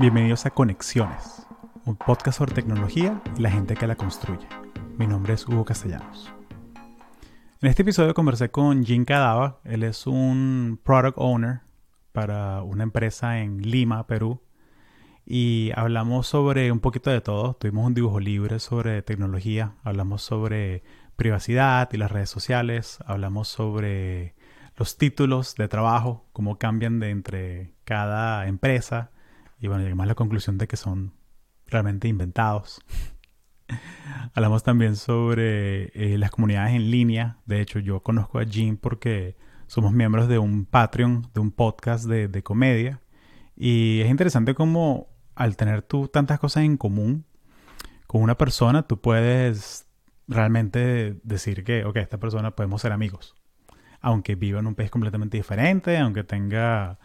Bienvenidos a Conexiones, un podcast sobre tecnología y la gente que la construye. Mi nombre es Hugo Castellanos. En este episodio conversé con Jim Cadava. Él es un product owner para una empresa en Lima, Perú. Y hablamos sobre un poquito de todo. Tuvimos un dibujo libre sobre tecnología. Hablamos sobre privacidad y las redes sociales. Hablamos sobre los títulos de trabajo, cómo cambian de entre cada empresa. Y bueno, llegamos a la conclusión de que son realmente inventados. Hablamos también sobre eh, las comunidades en línea. De hecho, yo conozco a Jim porque somos miembros de un Patreon, de un podcast de, de comedia. Y es interesante cómo al tener tú tantas cosas en común con una persona, tú puedes realmente decir que, ok, esta persona podemos ser amigos. Aunque viva en un país completamente diferente, aunque tenga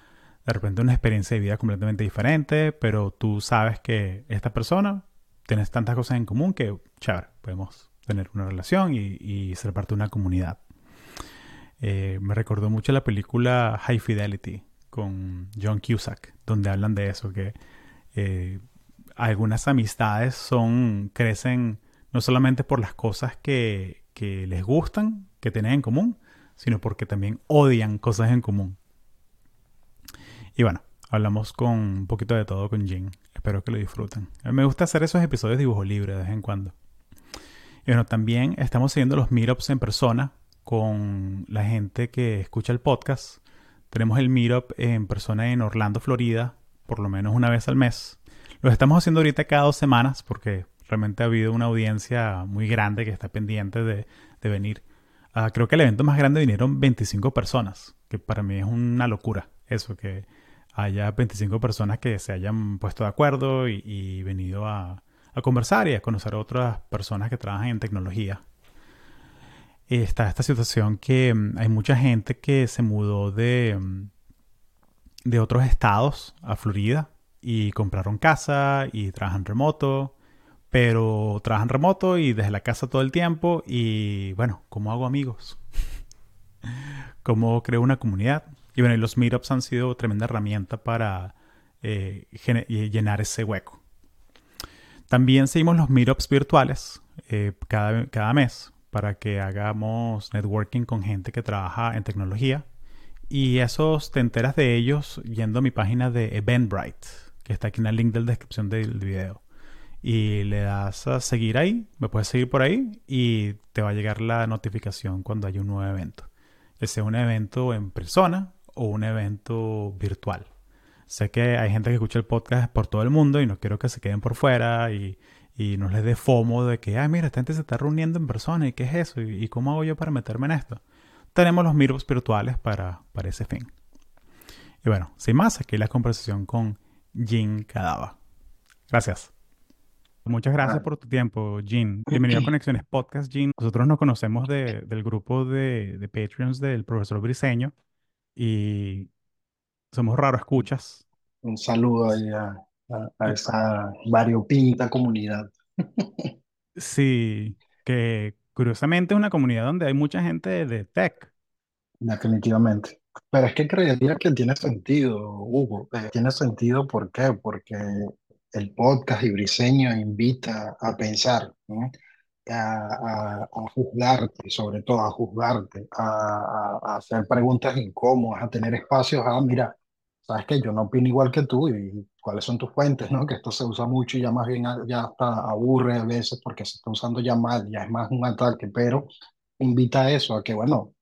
de repente una experiencia de vida completamente diferente, pero tú sabes que esta persona tienes tantas cosas en común que, chévere, podemos tener una relación y, ser parte de una comunidad. Eh, me recordó mucho la película High Fidelity con John Cusack, donde hablan de eso, que eh, algunas amistades son, crecen no solamente por las cosas que, que les gustan, que tienen en común, sino porque también odian cosas en común. Y bueno, hablamos con un poquito de todo con Jin. Espero que lo disfruten. Mí me gusta hacer esos episodios de dibujo libre de vez en cuando. Y bueno, también estamos siguiendo los meetups en persona con la gente que escucha el podcast. Tenemos el meetup en persona en Orlando, Florida, por lo menos una vez al mes. Lo estamos haciendo ahorita cada dos semanas porque realmente ha habido una audiencia muy grande que está pendiente de, venir. Ah, creo que el evento más grande vinieron 25 personas, que para mí es una locura eso, que haya 25 personas que se hayan puesto de acuerdo y, venido a, conversar y a conocer a otras personas que trabajan en tecnología. Está esta situación que mm, hay mucha gente que se mudó de, mm, de otros estados a Florida y compraron casa y trabajan remoto pero trabajan remoto y desde la casa todo el tiempo y bueno, ¿cómo hago amigos? ¿Cómo creo una comunidad? Y bueno, los meetups han sido tremenda herramienta para eh, llenar ese hueco. También seguimos los meetups virtuales eh, cada, cada mes para que hagamos networking con gente que trabaja en tecnología. Y esos te enteras de ellos yendo a mi página de Eventbrite, que está aquí en el link de la descripción del video y le das a seguir ahí, me puedes seguir por ahí y te va a llegar la notificación cuando haya un nuevo evento. Que sea un evento en persona o un evento virtual. Sé que hay gente que escucha el podcast por todo el mundo y no quiero que se queden por fuera y, y no les dé fomo de que, ah, mira, esta gente se está reuniendo en persona y qué es eso y, cómo hago yo para meterme en esto. Tenemos los meetups virtuales para, para ese fin. Y bueno, sin más, aquí la conversación con Jim Cadava. Gracias. Muchas gracias por tu tiempo, Jean. Bienvenido a Conexiones Podcast, Jean. Nosotros nos conocemos del grupo de, de Patreons del profesor Briseño y somos raro escuchas. Un saludo ahí a, a, esa variopinta comunidad. Sí, que curiosamente es una comunidad donde hay mucha gente de tech. Definitivamente. Pero es que creería que tiene sentido, Hugo. Eh, tiene sentido, ¿por qué? Porque el podcast y Briseño invita a pensar, a, juzgarte, sobre todo a juzgarte, a, hacer preguntas incómodas, a tener espacios, a, mira, sabes que yo no opino igual que tú y cuáles son tus fuentes, ¿no? Que esto se usa mucho y ya más bien ya hasta aburre a veces porque se está usando ya mal, ya es más un ataque, pero invita a eso, a que, bueno,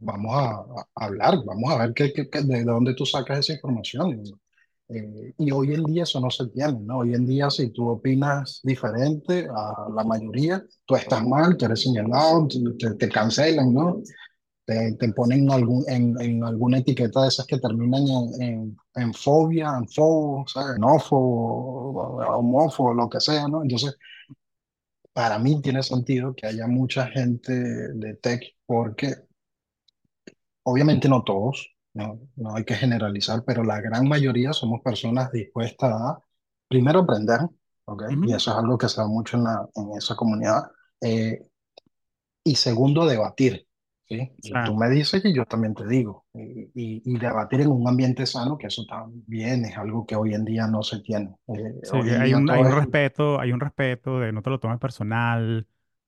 vamos a, hablar, vamos a ver qué, qué, de dónde tú sacas esa información. Eh, y hoy en día eso no se tiene, ¿no? Hoy en día si tú opinas diferente a la mayoría, tú estás mal, tú eres señalado, te, te cancelan, ¿no? Te, te ponen algún, en, en, alguna etiqueta de esas que terminan en, en, en fobia, en fobo, ¿sabes? Nófobo, homófobo, lo que sea, ¿no? Entonces, para mí tiene sentido que haya mucha gente de tech porque obviamente no todos, no, no hay que generalizar, pero la gran mayoría somos personas dispuestas a, primero, aprender, ¿ok? Y eso es algo que se da mucho en, la, en esa comunidad. Eh, y segundo, debatir, ¿sí? O Y tú me dices y yo también te digo. Y, y- y debatir en un ambiente sano, que eso también es algo que hoy en día no se tiene. Eh, sí, hay un, hay un es respeto, hay un respeto de no te lo tomes personal.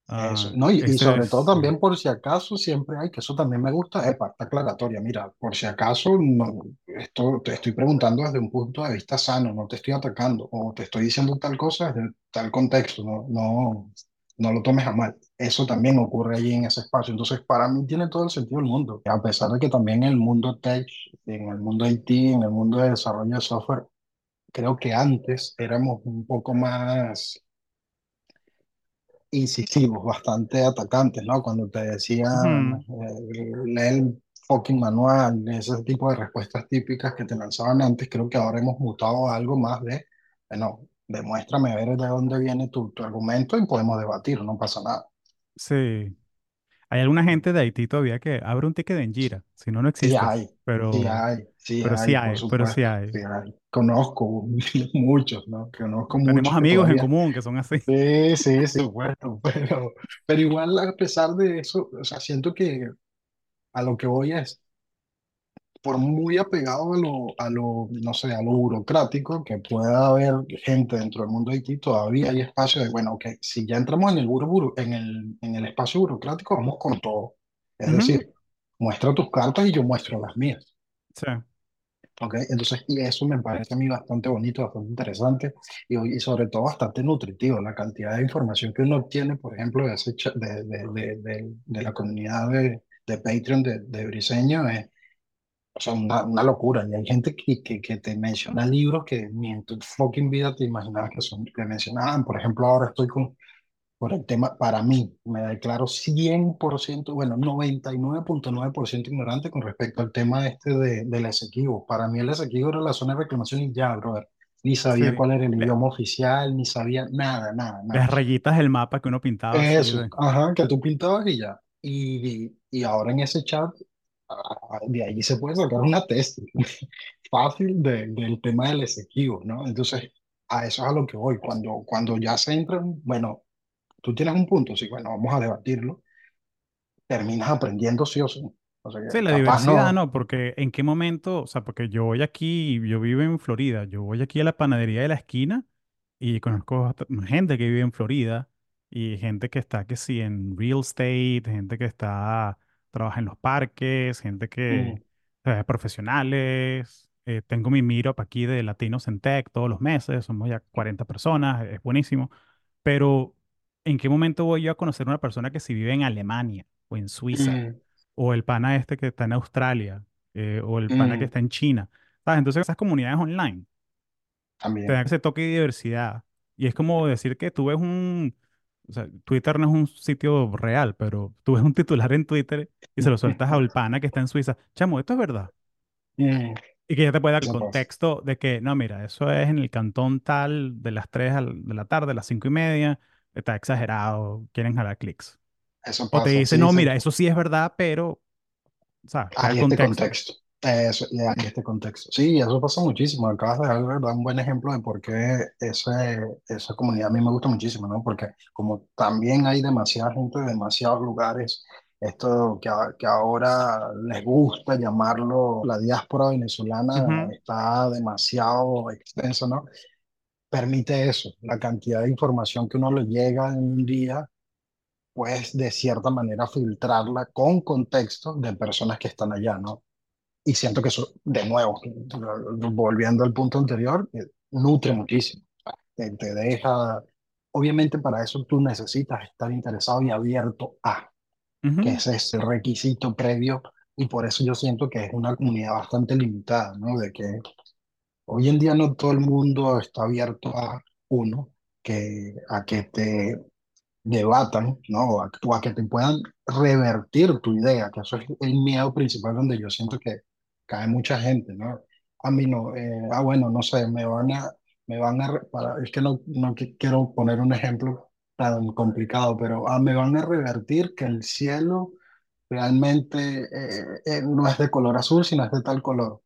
Eso. ah, No, y, sobre todo también por si acaso siempre hay, que eso también me gusta, es parte aclaratoria. Mira, por si acaso no, esto te estoy preguntando desde un punto de vista sano, no te estoy atacando o te estoy diciendo tal cosa desde tal contexto, no, no, no lo tomes a mal. Eso también ocurre allí en ese espacio. Entonces, para mí tiene todo el sentido del mundo. A pesar de que también en el mundo tech, en el mundo IT, en el mundo de desarrollo de software, creo que antes éramos un poco más incisivos, bastante atacantes, ¿no? Cuando te decían, eh, lee el fucking manual, ese tipo de respuestas típicas que te lanzaban antes, creo que ahora hemos mutado a algo más de, bueno, demuéstrame a ver de dónde viene tu, tu argumento y podemos debatir, no pasa nada. sí. Hay alguna gente de Haití todavía que abre un ticket en Jira, si no, no Sí existes, hay, sí pero, hay, sí pero sí hay, por hay, pero sí supuesto, hay. sí hay. Conozco muchos, ¿no? Conozco Tenemos muchos que amigos en todavía común que son así. Sí, sí, sí, bueno, pero, pero igual a pesar de eso, o sea, siento que a lo que voy es, por muy apegado a lo, a lo, no sé, a lo burocrático, que pueda haber gente dentro del mundo de Haití, todavía hay espacio de, bueno, ok, si ya entramos en el, buro, en el, en el espacio burocrático, vamos con todo. Es Ujú, decir, muestra tus cartas y yo muestro las mías. Sí, ¿ok? Entonces, y eso me parece a mí bastante bonito, bastante interesante y, y sobre todo bastante nutritivo. La cantidad de información que uno obtiene, por ejemplo, de, ese de, de, de, la comunidad de, Patreon de Briseño, es o sea, una, una locura. Y hay gente que, que, que te menciona libros que ni en tu fucking vida te imaginabas que son, que mencionaban. Por ejemplo, ahora estoy con, por el tema, para mí, me declaro 100%, bueno, 99.9% ignorante con respecto al tema este de, del Esequibo. Para mí el Esequibo era la zona de reclamación y ya, brother. Ni sabía sí. cuál era el idioma oficial, ni sabía nada, nada, nada. las rayitas del mapa que uno pintaba Eso, ajá, que tú pintabas y ya. Y, y ahora en ese chat, ah, de ahí se puede sacar una tesis fácil de- del tema del Esequibo, ¿no? Entonces, a eso es a lo que voy. Cuando, cuando ya se entran, bueno, tú tienes un punto, sí, bueno, vamos a debatirlo, terminas aprendiendo sí o sí. O sea, Sí, la diversidad, no. ¿no? Porque en qué momento, o sea, porque yo voy aquí, yo vivo en Florida, yo voy aquí a la panadería de la esquina y conozco gente que vive en Florida y gente que está, que sí, en real estate, gente que está, trabaja en los parques, gente que, Mm, eh, profesionales. eh, tengo mi meetup aquí de Latinos en Tech todos los meses, somos ya 40 personas, es buenísimo. Pero, ¿en qué momento voy yo a conocer una persona que si vive en Alemania o en Suiza? mm, O el pana este que está en Australia, eh, o el pana que mm, está en China. ¿Sabes? Entonces esas comunidades online te dan también. ese toque de diversidad. Y es como decir que tú ves un... O sea, Twitter no es un sitio real, pero tú ves un titular en Twitter y se lo sueltas al pana que está en Suiza. Chamo, esto es verdad. Mm, Y que ya te puede dar contexto de que, no, mira, eso es en el cantón tal de las 3 al- de la tarde, a las 5 y media, está exagerado, quieren jalar clics. Eso O te pasa. dice, Sí, no, sí. mira, eso sí es verdad, pero, ¿sabes? Hay este contexto. Eso, y hay este contexto. Sí, eso pasa muchísimo. Acabas de dar, verdad, un buen ejemplo de por qué ese, esa comunidad a mí me gusta muchísimo, ¿no? Porque como también hay demasiada gente de demasiados lugares, esto que, a- que ahora les gusta llamarlo la diáspora venezolana Ujú, está demasiado extenso, ¿no? Permite eso, la cantidad de información que uno le llega en un día, pues de cierta manera filtrarla con contexto de personas que están allá, ¿no? Y siento que eso, de nuevo, volviendo al punto anterior, eh, nutre muchísimo. Te, te deja, obviamente para eso tú necesitas estar interesado y abierto a, que ujú. ese es el requisito previo, y por eso yo siento que es una comunidad bastante limitada, ¿no? De que hoy en día no todo el mundo está abierto a, uno, que, a que te debatan, ¿no? A, o a que te puedan revertir tu idea, que eso es el miedo principal donde yo siento que cae mucha gente, ¿no? A mí no, eh, ah, bueno, no sé, me van a, me van a, para, es que no, no qui- quiero poner un ejemplo tan complicado, pero ah, me van a revertir que el cielo realmente eh, eh, no es de color azul, sino es de tal color.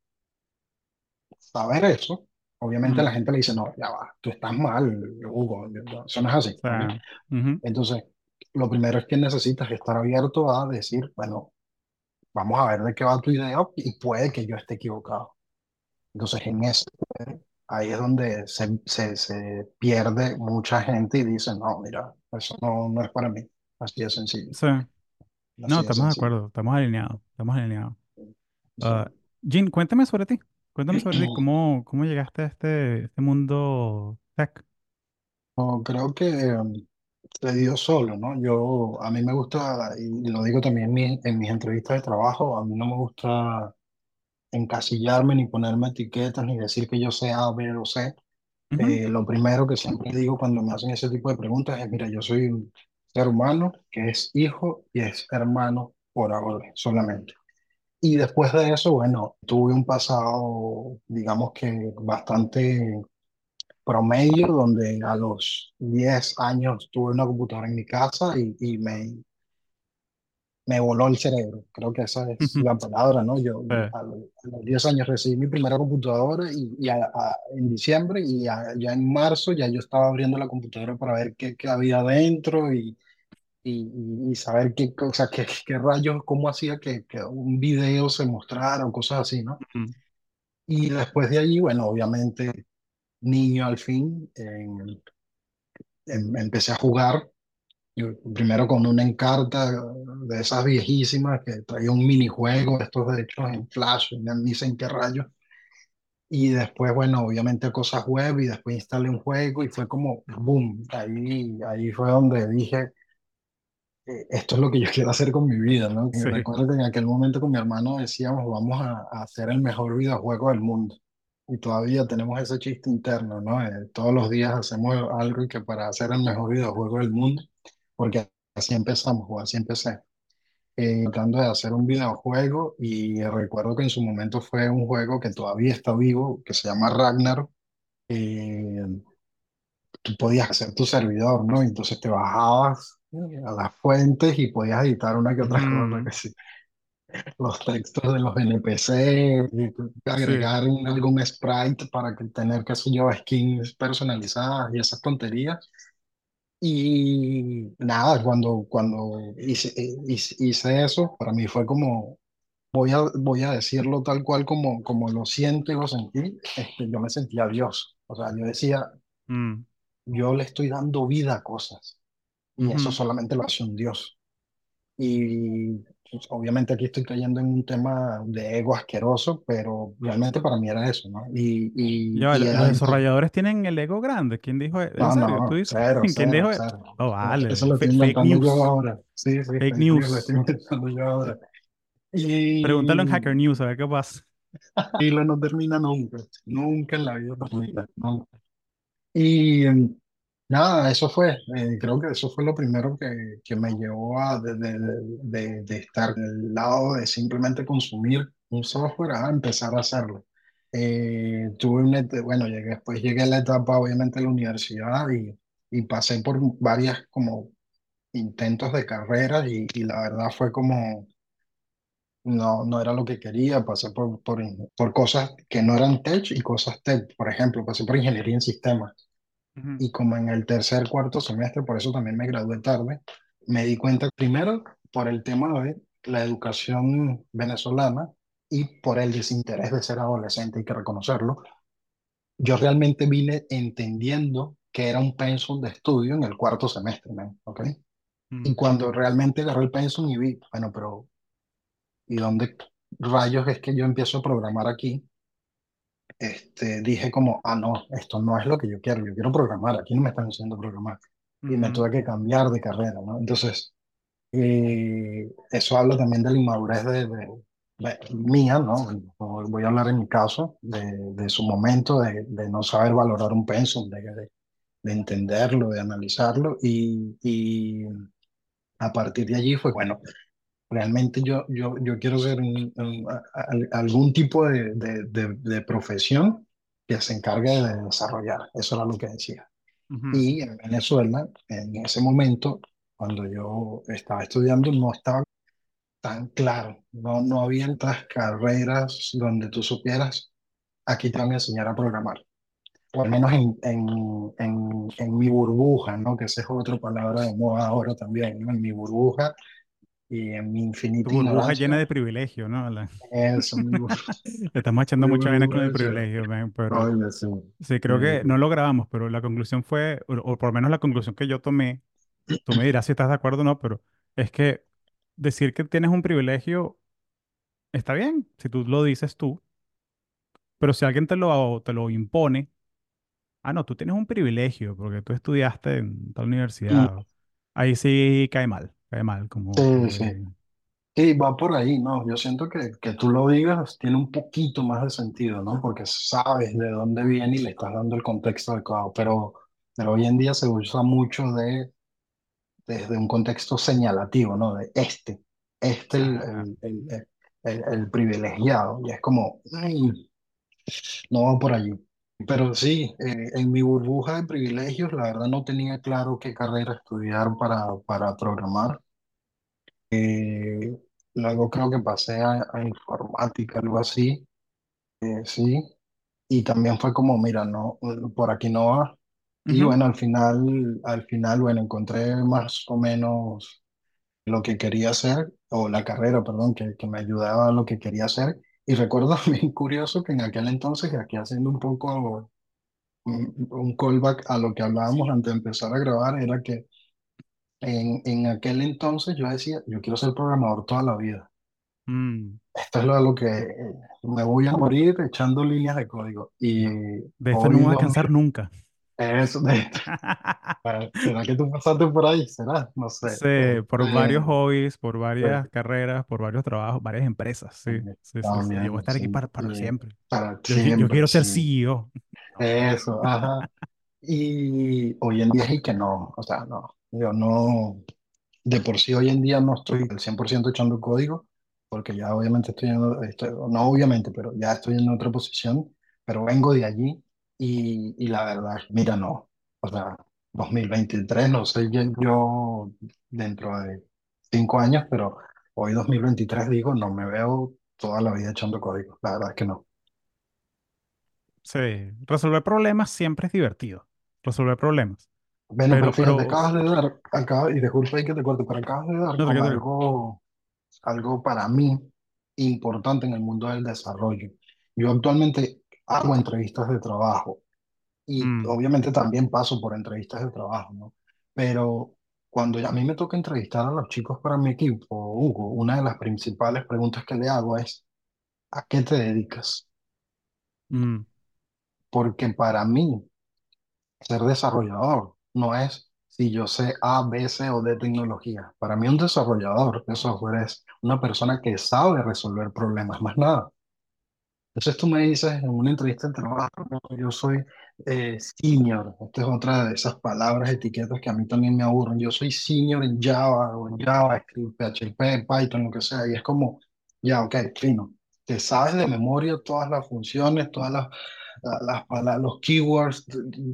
Saber eso, obviamente Mm, la gente le dice, no, ya va, tú estás mal, Hugo, eso no es así, sea, ujú, Entonces, lo primero es que necesitas estar abierto a decir, bueno, vamos a ver de qué va tu idea y puede que yo esté equivocado. Entonces, en eso, ahí es donde se, se, se pierde mucha gente y dice, no, mira, eso no, no es para mí. Así de sencillo, Sí. No, así de estamos de acuerdo, estamos alineados, estamos alineados. Sí. Ah, Jean, cuéntame sobre ti. Cuéntame sobre ti, cómo, cómo llegaste a este, este mundo tech. No, creo que um, se dio solo, ¿no? Yo, a mí me gusta, y lo digo también en, mi- en mis entrevistas de trabajo, a mí no me gusta encasillarme ni ponerme etiquetas ni decir que yo sé A, B o C. Ujú, Eh, lo primero que siempre digo cuando me hacen ese tipo de preguntas es, mira, yo soy un ser humano que es hijo y es hermano por ahora solamente. Y después de eso, bueno, tuve un pasado, digamos que bastante promedio, donde a los 10 años tuve una computadora en mi casa y, y me, me voló el cerebro. Creo que esa es la palabra, ¿no? Yo a, los a los 10 años recibí mi primera computadora y, y a- a- en diciembre y ya en marzo ya yo estaba abriendo la computadora para ver qué, qué había adentro y, y, y- saber qué, o sea, qué, qué rayos, cómo hacía que, que un video se mostrara o cosas así, ¿no? ujú, Y después de allí, bueno, obviamente niño al fin, en- em- empecé a jugar, yo primero con una Encarta de esas viejísimas que traía un minijuego, estos de hechos en Flash, ni sé en qué rayos, y después, bueno, obviamente cosas web, y después instalé un juego y fue como, boom, ahí, ahí fue donde dije, esto es lo que yo quiero hacer con mi vida, ¿no? Sí, recuerdo que en aquel momento con mi hermano decíamos, vamos a, a hacer el mejor videojuego del mundo. Y todavía tenemos ese chiste interno, ¿no? Eh, todos los días hacemos algo y que para hacer el mejor videojuego del mundo, porque así empezamos, o así empecé, eh, tratando de hacer un videojuego y recuerdo que en su momento fue un juego que todavía está vivo, que se llama Ragnar. Eh, tú podías hacer tu servidor, ¿no? Entonces te bajabas eh, a las fuentes y podías editar una que otra cosa, ujú, que sí, los textos de los NPC, sí, agregar un- algún sprite para que tener, qué sé yo, skins personalizadas y esas tonterías. Y nada, cuando, cuando hice, eh, hice, hice eso, para mí fue como, voy a, voy a decirlo tal cual como, como lo siento y lo sentí, este, yo me sentía Dios. O sea, yo decía, mm, yo le estoy dando vida a cosas y eso solamente lo hace un Dios. Y pues, obviamente aquí estoy cayendo en un tema de ego asqueroso, pero realmente para mí era eso, ¿no? Y, y, va, y los desarrolladores tienen el ego grande. ¿Quién dijo? e- ¿En no, serio? ¿Tú no, dices? cero, ¿Quién cero, dijo? e- cero. Oh, Eso vale. lo estoy fake inventando yo news. ahora. Sí, sí, Fake fake news, lo estoy news. inventando yo ahora. Pregúntalo en Y, Hacker News a ver qué pasa. y lo no termina nunca, nunca en la vida termina. nunca. Y nada, eso fue, eh, creo que eso fue lo primero que, que me llevó a de, de, de, de estar del lado de simplemente consumir un software a empezar a hacerlo. Eh, tuve una, bueno, llegué, después llegué a la etapa obviamente de la universidad y, y pasé por varias como intentos de carreras y, y la verdad fue como, no, no era lo que quería, pasé por, por, por cosas que no eran tech y cosas tech, por ejemplo, pasé por ingeniería en sistemas Y como en el tercer, cuarto semestre, por eso también me gradué tarde, me di cuenta primero por el tema de la educación venezolana y por el desinterés de ser adolescente, hay que reconocerlo. Yo realmente vine entendiendo que era un pensum de estudio en el cuarto semestre, ¿ok? Y cuando realmente agarré el pensum y vi, bueno, pero ¿y dónde rayos es que yo empiezo a programar aquí? Este, dije como, ah, no, esto no es lo que yo quiero, yo quiero programar, aquí no me están enseñando a programar. Y me tuve que cambiar de carrera, ¿no? Entonces, eh, eso habla también de la inmadurez de, de- de- mía, ¿no? Voy a hablar en mi caso, de, de su momento, de, de no saber valorar un pensum, de entenderlo, de analizarlo. Y, y a partir de allí fue, bueno, realmente yo, yo, yo quiero ser un- un- a- algún tipo de, de, de, de profesión que se encargue de desarrollar. Eso era lo que decía. ujú, Y en Venezuela, en ese momento, cuando yo estaba estudiando, no estaba tan claro. No, no había estas carreras donde tú supieras, aquí te van a enseñar a programar. O al menos en, en, en, en mi burbuja, ¿no? Que esa es otra palabra de moda ahora también, ¿no? En mi burbuja y en mi Tu infinita burbuja llena de privilegio, ¿no? La- eso, Le estamos echando mucha vaina con el privilegio, man, pero oye, sí, sí, creo que no lo grabamos, pero la conclusión fue, o, o por lo menos la conclusión que yo tomé, tú me dirás si estás de acuerdo o no, pero es que decir que tienes un privilegio está bien, si tú lo dices tú, pero si alguien te lo, te lo impone, ah, no, tú tienes un privilegio porque tú estudiaste en tal mm, universidad, ahí sí cae mal, cae mal, como sí, sí. Sí, va por ahí, ¿no? Yo siento que, que tú lo digas tiene un poquito más de sentido, ¿no? Porque sabes de dónde viene y le estás dando el contexto adecuado, pero, pero hoy en día se usa mucho de, desde un contexto señalativo, ¿no? De este, este el, el, el, el- el privilegiado, y es como, "Mm, no va por allí. Pero sí, eh, en mi burbuja de privilegios, la verdad no tenía claro qué carrera estudiar para, para programar. Eh, luego creo que pasé a, a informática, algo así, eh, sí. Y también fue como, mira, no, por aquí no va. Y ujú, bueno, al final, al final, bueno, encontré más o menos lo que quería hacer, o la carrera, perdón, que, que me ayudaba a lo que quería hacer. Y recuerdo bien curioso que en aquel entonces, y aquí haciendo un poco un, un callback a lo que hablábamos antes de empezar a grabar, era que en, en aquel entonces yo decía, yo quiero ser programador toda la vida. mm. Esto es lo, lo que eh, me voy a morir echando líneas de código. Y De esto no me voy a dos cansar nunca. Eso de, ¿será que tú pasaste por ahí? ¿Será? No sé. Sí, por varios Este, hobbies, por varias pues, carreras, por varios trabajos, varias empresas, sí, sí, sí, sí. Yo voy a estar aquí para, para siempre. para Yo, qui- yo siempre, quiero ser. CEO. Eso, ajá. Y hoy en día es que no, o sea, no, yo no, de por sí hoy en día no estoy al 100% echando código, porque ya obviamente estoy en, estoy- no obviamente, pero ya estoy en otra posición, pero vengo de allí y, y la verdad, mira, no, o sea, 2023, no sé yo yo dentro de cinco años, pero hoy 2023 digo, no me veo toda la vida echando código, la verdad es que no. Sí, resolver problemas siempre es divertido. Resolver problemas. Bueno, pero Pero, fíjate, pero, acabas de dar, acabas, y disculpa ahí que te corte, pero acabas de dar no con algo, algo para mí importante en el mundo del desarrollo. Yo actualmente hago entrevistas de trabajo y Mm, obviamente también paso por entrevistas de trabajo, ¿no? Pero cuando a mí me toca entrevistar a los chicos para mi equipo, Hugo, una de las principales preguntas que le hago es, ¿a qué te dedicas? mm, Porque para mí ser desarrollador no es si yo sé A, B, C o D tecnología. Para mí un desarrollador de software es una persona que sabe resolver problemas, más nada. Entonces tú me dices en una entrevista de trabajo, "No, yo soy eh, senior. Esta es otra de esas palabras, etiquetas que a mí también me aburren. Yo soy senior en Java o en JavaScript, PHP, Python, lo que sea. Y es como, ya, ok, fino. Te sabes de memoria todas las funciones, todas las, la- las, los keywords,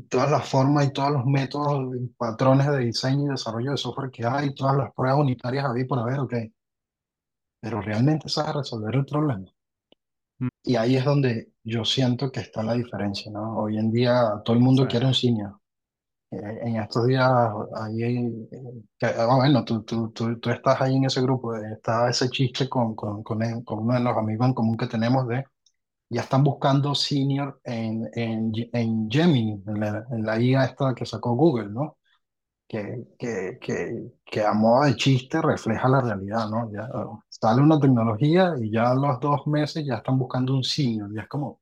todas las formas y todos los métodos, patrones de diseño y desarrollo de software que hay, todas las pruebas unitarias a por haber, ok. Pero realmente sabes resolver el problema. Y ahí es donde yo siento que está la diferencia, ¿no? Hoy en día todo el Sí, mundo quiere un senior. Eh, en estos días, ahí, eh, que- ah, bueno, tú, tú, tú, tú estás ahí en ese grupo, eh, está ese chiste con, con, con, el- con uno de los amigos en común que tenemos de, ya están buscando senior en, en, Ge- en Gemini, en la, en la IA esta que sacó Google, ¿no? Que, que, que, que a modo de chiste refleja la realidad, ¿no? Ya, sale una tecnología y ya a los dos meses ya están buscando un senior, ya es como...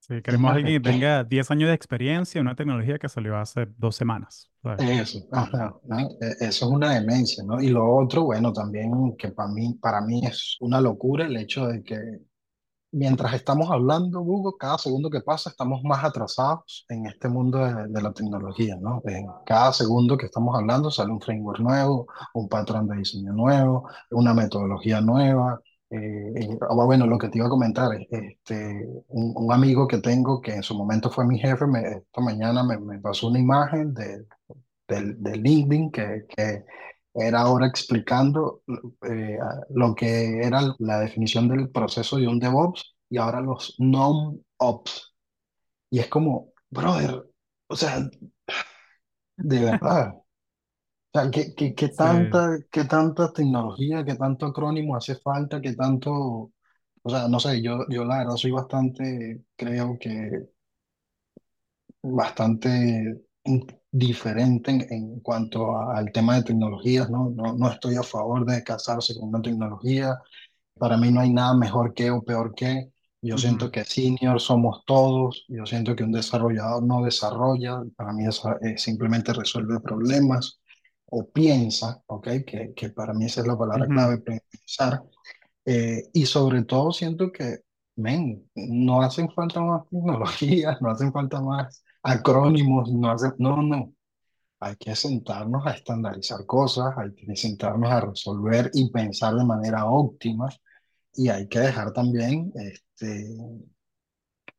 sí, queremos a ¿Senior de alguien que tenga 10 años de experiencia en una tecnología que salió hace dos semanas. ¿sabes? Eso, ajá, ¿no? E- Eso es una demencia, ¿no? Y lo otro, bueno, también que para mí, para mí es una locura el hecho de que mientras estamos hablando, Hugo, cada segundo que pasa estamos más atrasados en este mundo de, de la tecnología, ¿no? En cada segundo que estamos hablando sale un framework nuevo, un patrón de diseño nuevo, una metodología nueva. Eh, eh, ah, bueno, lo que te iba a comentar, es, este, un, un amigo que tengo que en su momento fue mi jefe, me, esta mañana me, me pasó una imagen de del, de LinkedIn que, que era ahora explicando eh, lo que era la definición del proceso de un DevOps y ahora los non-ops. Y es como, brother, o sea, de verdad. O sea, ¿qué, qué, qué Sí. tanta, qué tanta tecnología, qué tanto acrónimo hace falta, qué tanto, o sea, no sé, yo, yo la verdad soy bastante, creo que bastante diferente en, en cuanto a- al tema de tecnologías, ¿no? No, no estoy a favor de casarse con una tecnología. Para mí no hay nada mejor que o peor que. Yo siento Ujú, que senior somos todos. Yo siento que un desarrollador no desarrolla. Para mí eso es simplemente resuelve problemas o piensa, ¿ok? Que, que para mí esa es la palabra ujú. clave, pensar. Eh, y sobre todo siento que, men, no hacen falta más tecnologías, no hacen falta más acrónimos, no hacen, no, no. Hay que sentarnos a estandarizar cosas, hay que sentarnos a resolver y pensar de manera óptima y hay que dejar también este,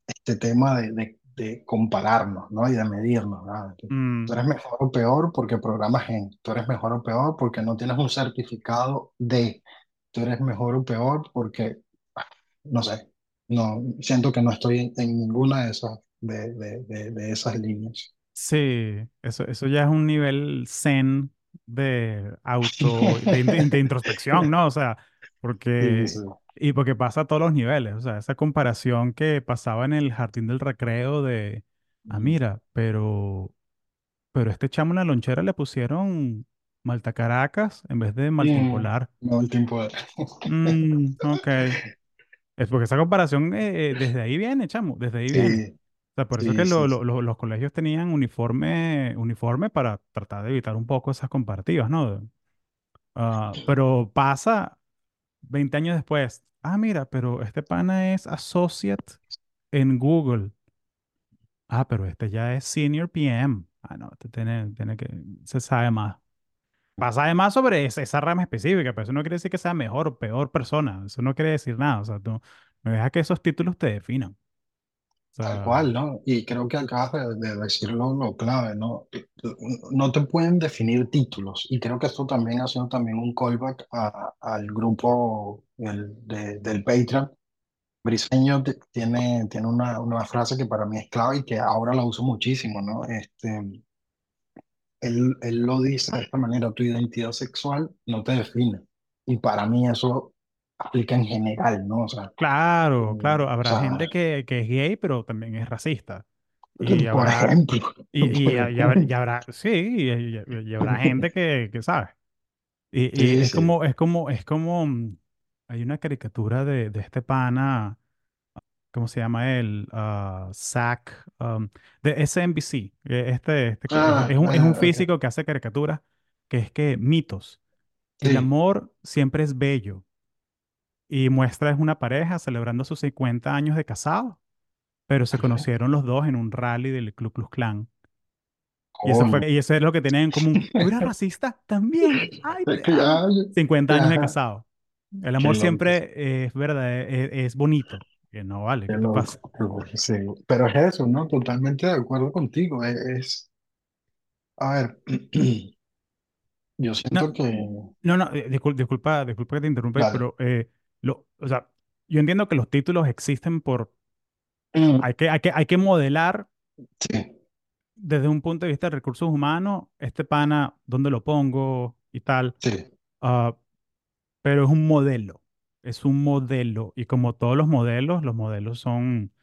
este tema de, de, de compararnos, ¿no? Y de medirnos, ¿no? Tú Mm, eres mejor o peor porque programas en, tú eres mejor o peor porque no tienes un certificado de, tú eres mejor o peor porque, ah, no sé, no, siento que no estoy en, en ninguna de esas, de, de, de, de esas líneas. sí, eso, eso ya es un nivel zen de auto, de, in- de introspección, ¿no? O sea, Sí, sí. porque, y porque pasa a todos los niveles, o sea, esa comparación que pasaba en el jardín del recreo de, ah, mira, pero, pero este chamo en la lonchera le pusieron Malta Caracas en vez de Mm, Impolar. no, el tiempo de... Mm, ok. Es porque esa comparación eh, eh, desde ahí viene, chamo, desde ahí viene. O sea, por eso es que sí, lo- sí, lo- sí. lo- los colegios tenían uniforme, uniforme para tratar de evitar un poco esas comparativas, ¿no? Ah, pero pasa 20 años después. Ah, mira, pero este pana es associate en Google. Ah, pero este ya es senior PM. Ah, no, este tiene, tiene que, se sabe más. Pasa además sobre esa, esa rama específica, pero eso no quiere decir que sea mejor o peor persona. Eso no quiere decir nada. O sea, tú no deja que esos títulos te definan. O Tal sea, cual, ¿no? Y creo que acabas de, de decirlo lo clave, ¿no? No te pueden definir títulos. Y creo que esto también ha sido también un callback a- al grupo el de- del Patreon. Briseño tiene, tiene una, una frase que para mí es clave y que ahora la uso muchísimo, ¿no? Este, él, él lo dice de esta manera, tu identidad sexual no te define. Y para mí eso aplica en general, ¿no? O sea, claro, claro, o habrá sea, gente que, que es gay, pero también es racista. Y por habrá, ejemplo, y, y, y habrá, y habrá- sí, y, habrá gente que, que sabe. Y, y Sí, es sí. como, es como, es como, mm, hay una caricatura de, de este pana, ¿cómo se llama él? Ah, Zack, um, de SNBC. eh, Este, este Ah, es un, es un ah, físico que hace caricaturas, que es que mitos. El Sí, amor siempre es bello. Y muestra es una pareja celebrando sus 50 años de casado, pero se ok. conocieron los dos en un rally del Ku Klux Klan. Y eso fue, y eso es lo que tenían en común. ¿Tú eres racista? También. Ay, Es te que amo. ya, 50 años de casado. El amor siempre es verdad, es, es bonito. Que no vale, qué ¿qué te pasa? sí. Pero es eso, ¿no? Totalmente de acuerdo contigo. Es, es- a ver, yo No, siento que, no, no, eh, discul- disculpa, disculpa que te interrumpa, dale. pero eh, lo, o sea, yo entiendo que los títulos existen por, Mm, hay que, hay que, hay que modelar Sí, desde un punto de vista de recursos humanos, este pana, ¿dónde lo pongo y tal? sí, Ah, pero es un modelo, es un modelo. Y como todos los modelos, los modelos son,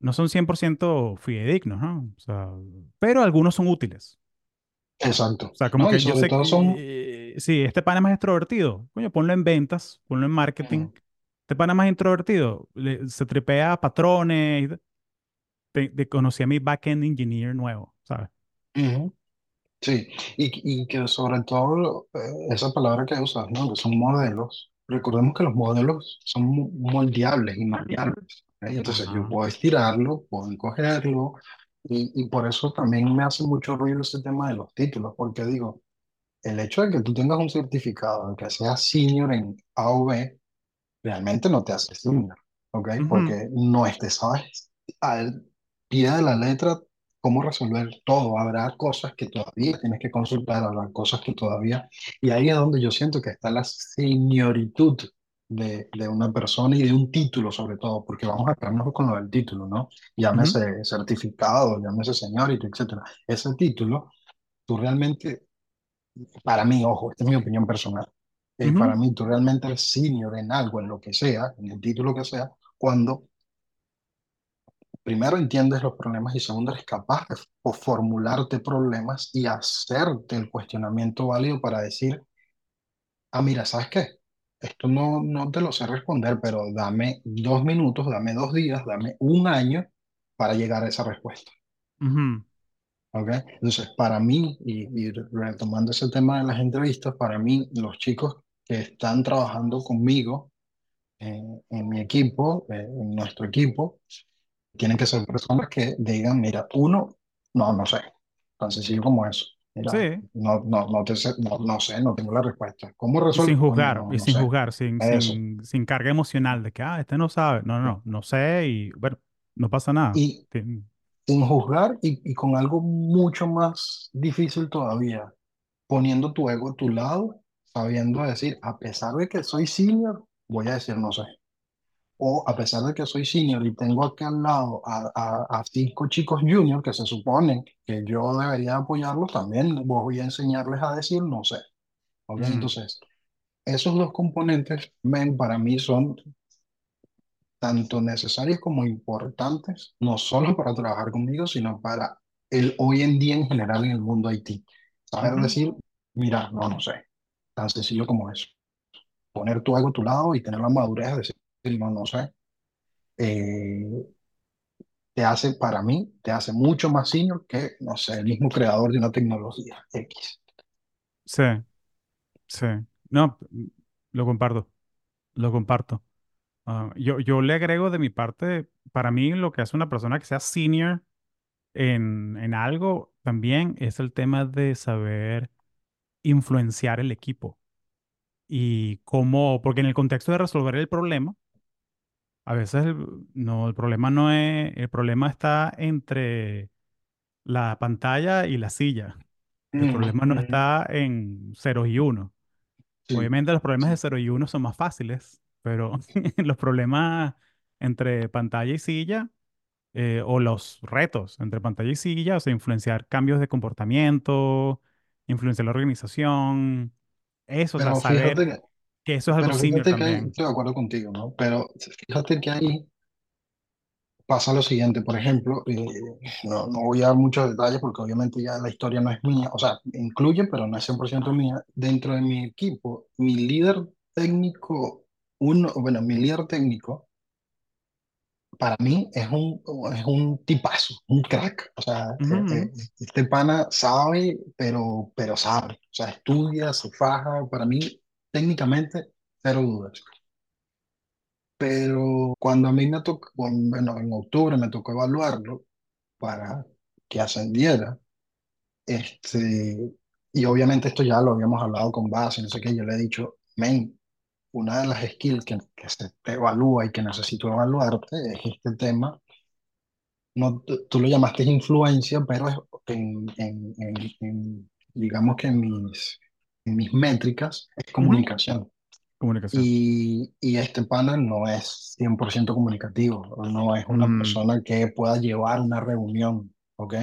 no son 100% fidedignos, ¿no? O sea, pero algunos son útiles. Exacto. O sea, como ¿No? Que yo sé todo son, que, eh, sí, este pana es más extrovertido, coño, ponlo en ventas, ponlo en marketing. Este pana es más introvertido, le- se tripea patrones. y de, de- de- conocí a mi backend engineer nuevo, ¿sabes? Sí, y, y que sobre todo eh, esa palabra que usas, ¿no? Que son modelos. Recordemos que los modelos son mo- moldeables y maleables. ¿ok? Entonces yo puedo estirarlo, puedo encogerlo, y, y por eso también me hace mucho ruido ese tema de los títulos, porque digo, el hecho de que tú tengas un certificado, de que seas senior en A o B, realmente no te hace senior, ¿ok? Ujú, Porque no te sabes al pie de la letra cómo resolver todo. Habrá cosas que todavía tienes que consultar, habrá cosas que todavía... Y ahí es donde yo siento que está la senioritud de, de una persona y de un título sobre todo, porque vamos a quedarnos con lo del título, ¿no? Llámese certificado, llámese seniority, etcétera. Ese título, tú realmente para mí, ojo, esta es mi opinión personal. Eh, para mí, tú realmente eres senior en algo, en lo que sea, en el título que sea, cuando primero entiendes los problemas y segundo eres capaz de fo- formularte problemas y hacerte el cuestionamiento válido para decir, ah, mira, ¿sabes qué? Esto no, no te lo sé responder, pero dame dos minutos, dame dos días, dame un año para llegar a esa respuesta. ujú. ¿ok? Entonces, para mí, y, y retomando ese tema de las entrevistas, para mí, los chicos que están trabajando conmigo en, en mi equipo, eh, en nuestro equipo, tienen que ser personas que digan, mira, uno, no, no sé, tan sencillo como eso. Mira, Sí, no, no, no, te sé, no, no sé, no tengo la respuesta. ¿Cómo y sin juzgar, no, y sin sé. juzgar, sin, sin, sin carga emocional de que, ah, este no sabe. No, no, no, no sé y bueno, no pasa nada. Y Tien- sin juzgar y, y con algo mucho más difícil todavía, poniendo tu ego a tu lado, sabiendo decir, a pesar de que soy senior, voy a decir no sé. O a pesar de que soy senior y tengo aquí al lado a, a, a cinco chicos junior que se suponen que yo debería apoyarlos, también voy a enseñarles a decir no sé. ¿ok? Mm, Entonces, esos dos componentes, men, para mí son tanto necesarios como importantes, no solo para trabajar conmigo, sino para el hoy en día en general en el mundo IT. Saber ujú. decir, mira, no, no sé, tan sencillo como eso. Poner tu ego a tu lado y tener la madurez de decir, no, no sé, eh, te hace, para mí, te hace mucho más senior que, no sé, el mismo creador de una tecnología X. Sí, sí. No, lo comparto, lo comparto. Ah, yo, yo le agrego de mi parte, para mí lo que hace una persona que sea senior en, en algo también es el tema de saber influenciar el equipo y cómo, porque en el contexto de resolver el problema, a veces el- no, el problema no es, el problema está entre la pantalla y la silla. El Mm, problema no está en ceros y unos. sí, Obviamente los problemas de cero y uno son más fáciles, pero los problemas entre pantalla y silla eh, o los retos entre pantalla y silla, o sea, influenciar cambios de comportamiento, influenciar la organización, eso, o sea, Pero saber fíjate que, eso es algo ahí también. estoy de acuerdo contigo, ¿no? Pero fíjate que ahí pasa lo siguiente, por ejemplo, eh, no, no voy a dar muchos detalles porque obviamente ya la historia no es mía, o sea, incluye, pero no es 100% mía. Dentro de mi equipo, mi líder técnico, uno, bueno, mi líder técnico, para mí es un, es un tipazo, un crack. O sea, eh, este pana sabe, pero, pero sabe. O sea, estudia, se faja. Para mí, técnicamente, cero dudas. Pero cuando a mí me tocó, bueno, en octubre me tocó evaluarlo, para que ascendiera. Este, y obviamente esto ya lo habíamos hablado con base, no sé qué, yo le he dicho, men, una de las skills que, que se te evalúa y que necesito evaluarte es este tema. No, tú lo llamaste influencia, pero en, en- en- en- digamos que en mis, en mis métricas es comunicación. Comunicación. Y, y este pana no es 100% comunicativo, no es una Mm, persona que pueda llevar una reunión, ¿ok?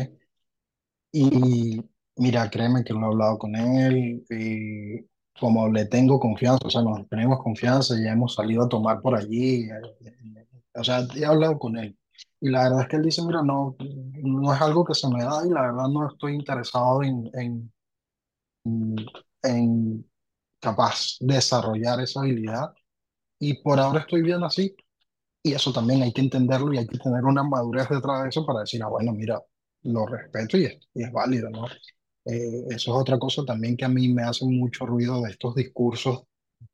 Y mira, créeme que lo he hablado con él y como le tengo confianza, o sea, nos tenemos confianza, ya hemos salido a tomar por allí, o sea, he hablado con él. Y la verdad es que él dice, mira, no, no es algo que se me da y la verdad no estoy interesado en, en, en capaz desarrollar esa habilidad. Y por ahora estoy bien así. Y eso también hay que entenderlo y hay que tener una madurez detrás de eso para decir, ah, bueno, mira, lo respeto y es, y es válido, ¿no? Eh, eso es otra cosa también que a mí me hace mucho ruido de estos discursos,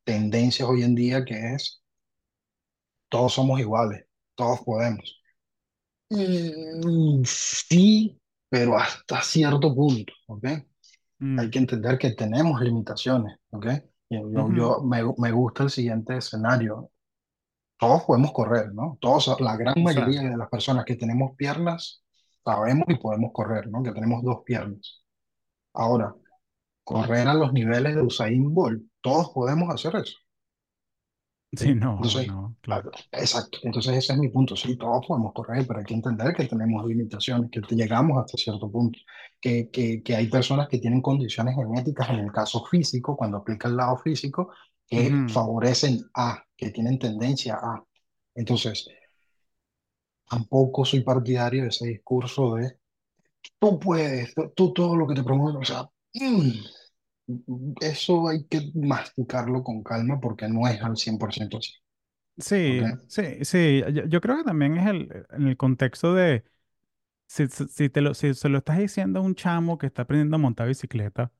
tendencias hoy en día, que es todos somos iguales, todos podemos. Mm, sí, pero hasta cierto punto, ¿ok? Hay mm, que entender que tenemos limitaciones, ¿ok? Yo, yo, ujú. yo- me, me gusta el siguiente escenario. Todos podemos correr, ¿no? Todos, la gran mayoría de las personas que tenemos piernas, sabemos y podemos correr, ¿no? Que tenemos dos piernas. Ahora, correr a los niveles de Usain Bolt. Todos podemos hacer eso. Sí, no, Entonces, no, ah, claro. exacto. Entonces ese es mi punto. Sí, todos podemos correr, pero hay que entender que tenemos limitaciones, que llegamos hasta cierto punto, que, que, que hay personas que tienen condiciones genéticas, en el caso físico, cuando aplica el lado físico, que Ujú. favorecen a, que tienen tendencia a. Entonces, tampoco soy partidario de ese discurso de tú puedes, tú, todo lo que te promueven, o sea, mm, eso hay que masticarlo con calma porque no es al 100% así. Sí, sí, sí. Yo, yo creo que también es el, en el contexto de, si, si, te lo, si se lo estás diciendo a un chamo que está aprendiendo a montar bicicleta,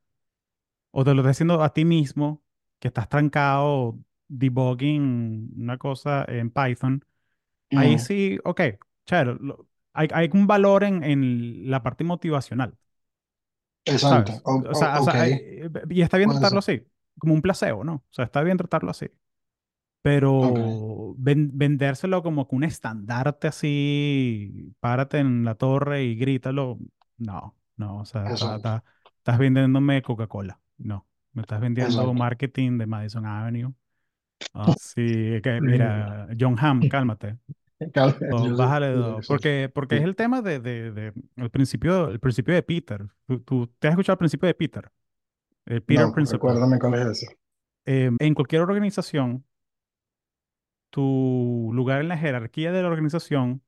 o te lo estás diciendo a ti mismo, que estás trancado debugging una cosa en Python, ahí Mm, sí, ok, chévere, hay, hay un valor en, en la parte motivacional, exacto, o- O o- sea, o ok, sea, y está bien tratarlo así, como un placebo, ¿no? O sea, está bien tratarlo así. Pero ven- vendérselo como que un estandarte así, párate en la torre y grítalo, no, no, o sea, está- está- estás vendiéndome Coca-Cola, no, me estás vendiendo exacto. marketing de Madison Avenue. Así que, mira, John Hamm, cálmate, No, bájale dos, porque, porque es el tema de, de, el, principio, el principio de Peter. ¿Tú, te has escuchado el principio de Peter? El Peter no, Principle. Recuérdame cuál es em, en cualquier organización, tu lugar en la jerarquía de la organización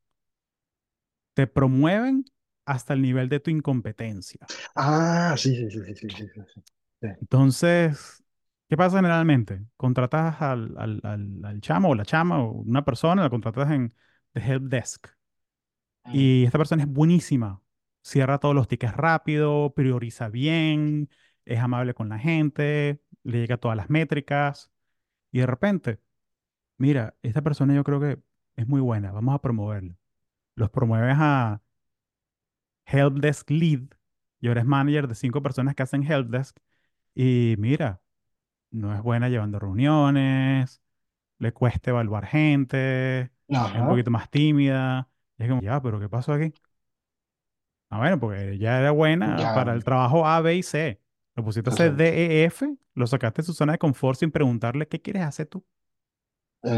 te promueven hasta el nivel de tu incompetencia. Ah, sí, sí, sí. sí, sí. Entonces, ¿qué pasa generalmente? Contratas al, al, al, al chamo o la chama o una persona, la contratas en the help desk Mm, y esta persona es buenísima. Cierra todos los tickets rápido, prioriza bien, es amable con la gente, le llega todas las métricas y de repente, mira, esta persona yo creo que es muy buena, vamos a promoverla. Los promueves a Helpdesk Lead y ahora es manager de cinco personas que hacen Helpdesk. Y mira, no es buena llevando reuniones, le cuesta evaluar gente, es un poquito más tímida. Y es como, ya, pero ¿qué pasó aquí? Ah, bueno, porque ella era buena ya, para el trabajo A, B y C. Lo pusiste a hacer D, E, F, lo sacaste de su zona de confort sin preguntarle qué quieres hacer tú.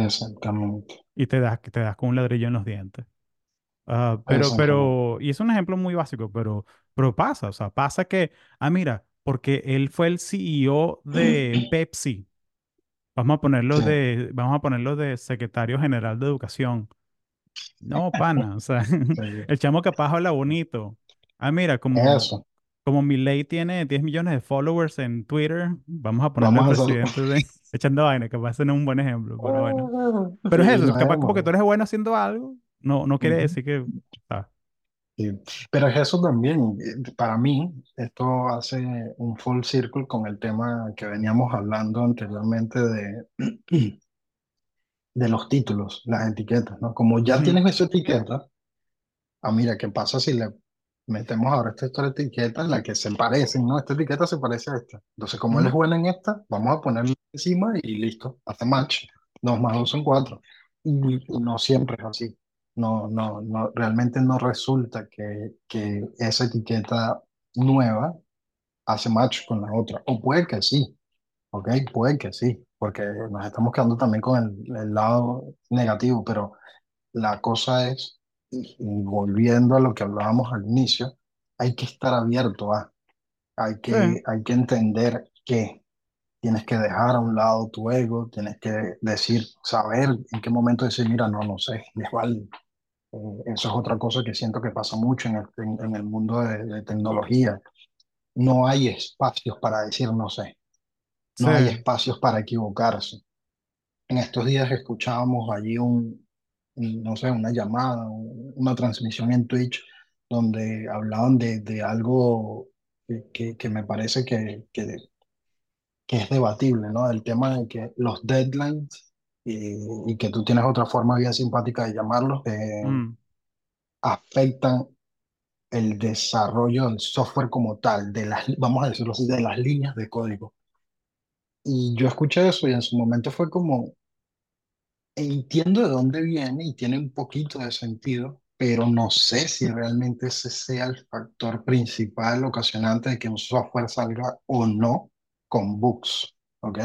exactamente, Y te das, te das con un ladrillo en los dientes. Ah, pero, pero, y es un ejemplo muy básico, pero, pero pasa, o sea, pasa que, ah, mira, porque él fue el CEO de Pepsi, vamos a ponerlo de, vamos a ponerlo de secretario general de educación. No, pana, o sea, el chamo capaz habla bonito. Ah, mira, como, eso. como Milei tiene 10 millones de followers en Twitter, vamos a ponerle Vamos al presidente de echando vaina, capaz ese no es un buen ejemplo, pero bueno. Pero es eso, capaz es, como que tú eres bueno haciendo algo, no, no quiere decir que, ¿sabes? Sí. Pero es eso también, eh, para mí, esto hace un full circle con el tema que veníamos hablando anteriormente de, de los títulos, las etiquetas, ¿no? Como ya tienes esa etiqueta, Ah, mira, ¿qué pasa si le metemos ahora esta otra etiqueta en la que se parecen, ¿no? Esta etiqueta se parece a esta. Entonces, como él es bueno en esta, vamos a ponerle encima y listo, hace match. Dos más dos son cuatro. Y no siempre es así. No, no, no, realmente no resulta que, que esa etiqueta nueva hace match con la otra. O puede que sí, ¿ok? Puede que sí, porque nos estamos quedando también con el, el lado negativo, pero la cosa es, y volviendo a lo que hablábamos al inicio, hay que estar abierto a, hay Sí, que, hay que entender que tienes que dejar a un lado tu ego, tienes que decir, saber en qué momento decir, mira, no, no sé, es válido. Eh, eso es otra cosa que siento que pasa mucho en el, en, en el mundo de, de tecnología. No hay espacios para decir no sé, sí. no hay espacios para equivocarse. En estos días escuchábamos allí un, un, no sé, una llamada, un- una transmisión en Twitch donde hablaban de, de algo que, que- que me parece que, que, que es debatible, ¿no? El tema de que los deadlines y, y que tú tienes otra forma bien simpática de llamarlos, eh, mm, afectan el desarrollo del software como tal, de las, vamos a decirlo así, de las líneas de código. Y yo escuché eso y en su momento fue como, Entiendo de dónde viene y tiene un poquito de sentido, pero no sé si realmente ese sea el factor principal ocasionante de que un software salga o no con bugs, ¿ok?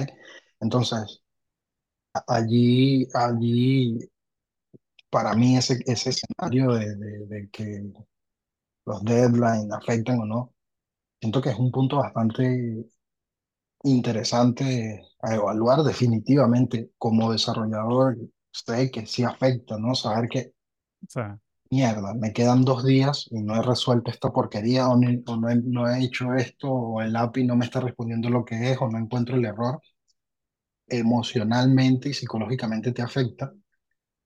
Entonces, Allí, allí, para mí ese, ese escenario de, de, de que los deadlines afectan o no, siento que es un punto bastante interesante a evaluar definitivamente como desarrollador. Sé que sí afecta, ¿no? Saber que, sea, mierda, me quedan dos días y no he resuelto esta porquería o, ni- o no he, no he hecho esto o el API no me está respondiendo lo que es o no encuentro el error. Emocionalmente y psicológicamente te afecta,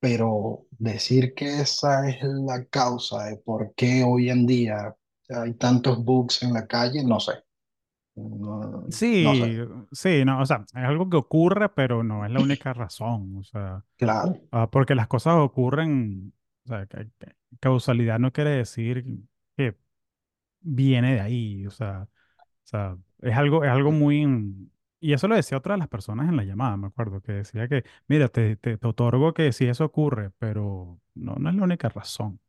pero decir que esa es la causa de por qué hoy en día hay tantos bugs en la calle, no sé. No, no sé. sí, sí, no, o sea, es algo que ocurre, pero no es la única razón. O sea, Claro, ah, porque las cosas ocurren, o sea, ca- ca- causalidad no quiere decir que viene de ahí. O sea, O sea, es algo, es algo muy... Y eso lo decía otra de las personas en la llamada, me acuerdo, que decía que, mira, te, te, te otorgo que si eso ocurre, pero no, no es la única razón.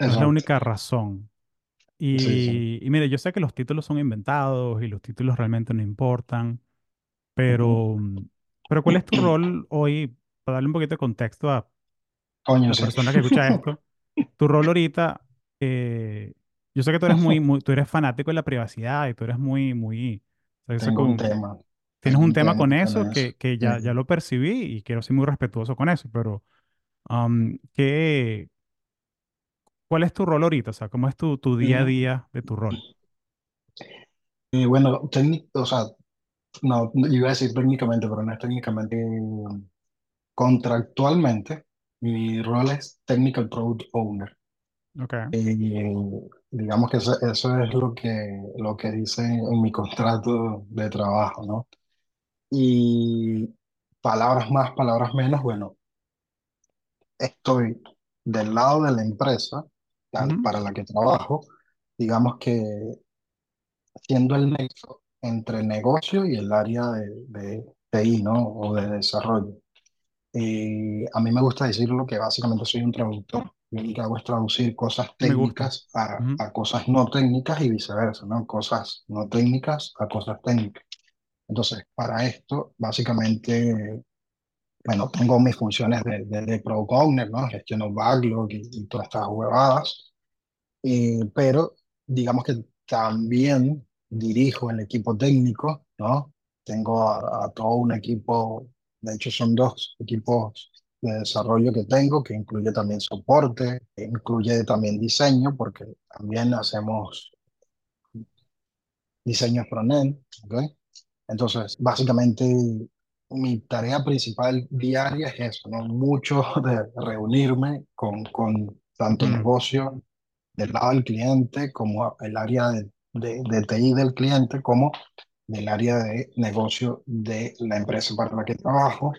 No es la única razón. Sí, sí. Y, y mire, yo sé que los títulos son inventados y los títulos realmente no importan, pero, mm, pero ¿cuál es tu rol hoy, para darle un poquito de contexto a Coño, la sí. persona que escucha esto? Tu rol ahorita, eh, yo sé que tú eres muy, muy, tú eres fanático de la privacidad y tú eres muy, muy, un tema, tienes un un tema tema con con eso que, que Sí. ya, ya lo percibí y quiero ser muy respetuoso con eso, pero um, ¿qué, cuál es tu rol ahorita? O sea, ¿cómo es tu, tu día a Mm, día de tu rol? Y bueno, o sea, no, iba a decir técnicamente, pero no es técnicamente. Contractualmente, mi rol es Technical Product Owner. Ok, Y digamos que eso, eso es lo que, lo que dice en mi contrato de trabajo, ¿no? Y palabras más, palabras menos, bueno, estoy del lado de la empresa tal- ujú, para la que trabajo, digamos que siendo el nexo entre negocio y el área de, de TI, ¿no? O de desarrollo. Eh, a mí me gusta decirlo que básicamente soy un traductor. Lo que hago es traducir cosas técnicas a, Ujú, a cosas no técnicas y viceversa, ¿no? Cosas no técnicas a cosas técnicas. Entonces, para esto, básicamente, bueno, tengo mis funciones de, de, de Product Owner, ¿no? Gestiono backlog y, y todas estas huevadas. Eh, pero digamos que también dirijo el equipo técnico, ¿no? Tengo a, a todo un equipo, de hecho son dos equipos de desarrollo que tengo, que incluye también soporte, incluye también diseño, porque también hacemos diseño frontend, ¿ok? Entonces, básicamente mi tarea principal diaria es eso, ¿no? Mucho de reunirme con, con tanto ujú, negocio del lado del cliente, como el área de, de, de TI del cliente, como del área de negocio de la empresa para la que trabajo.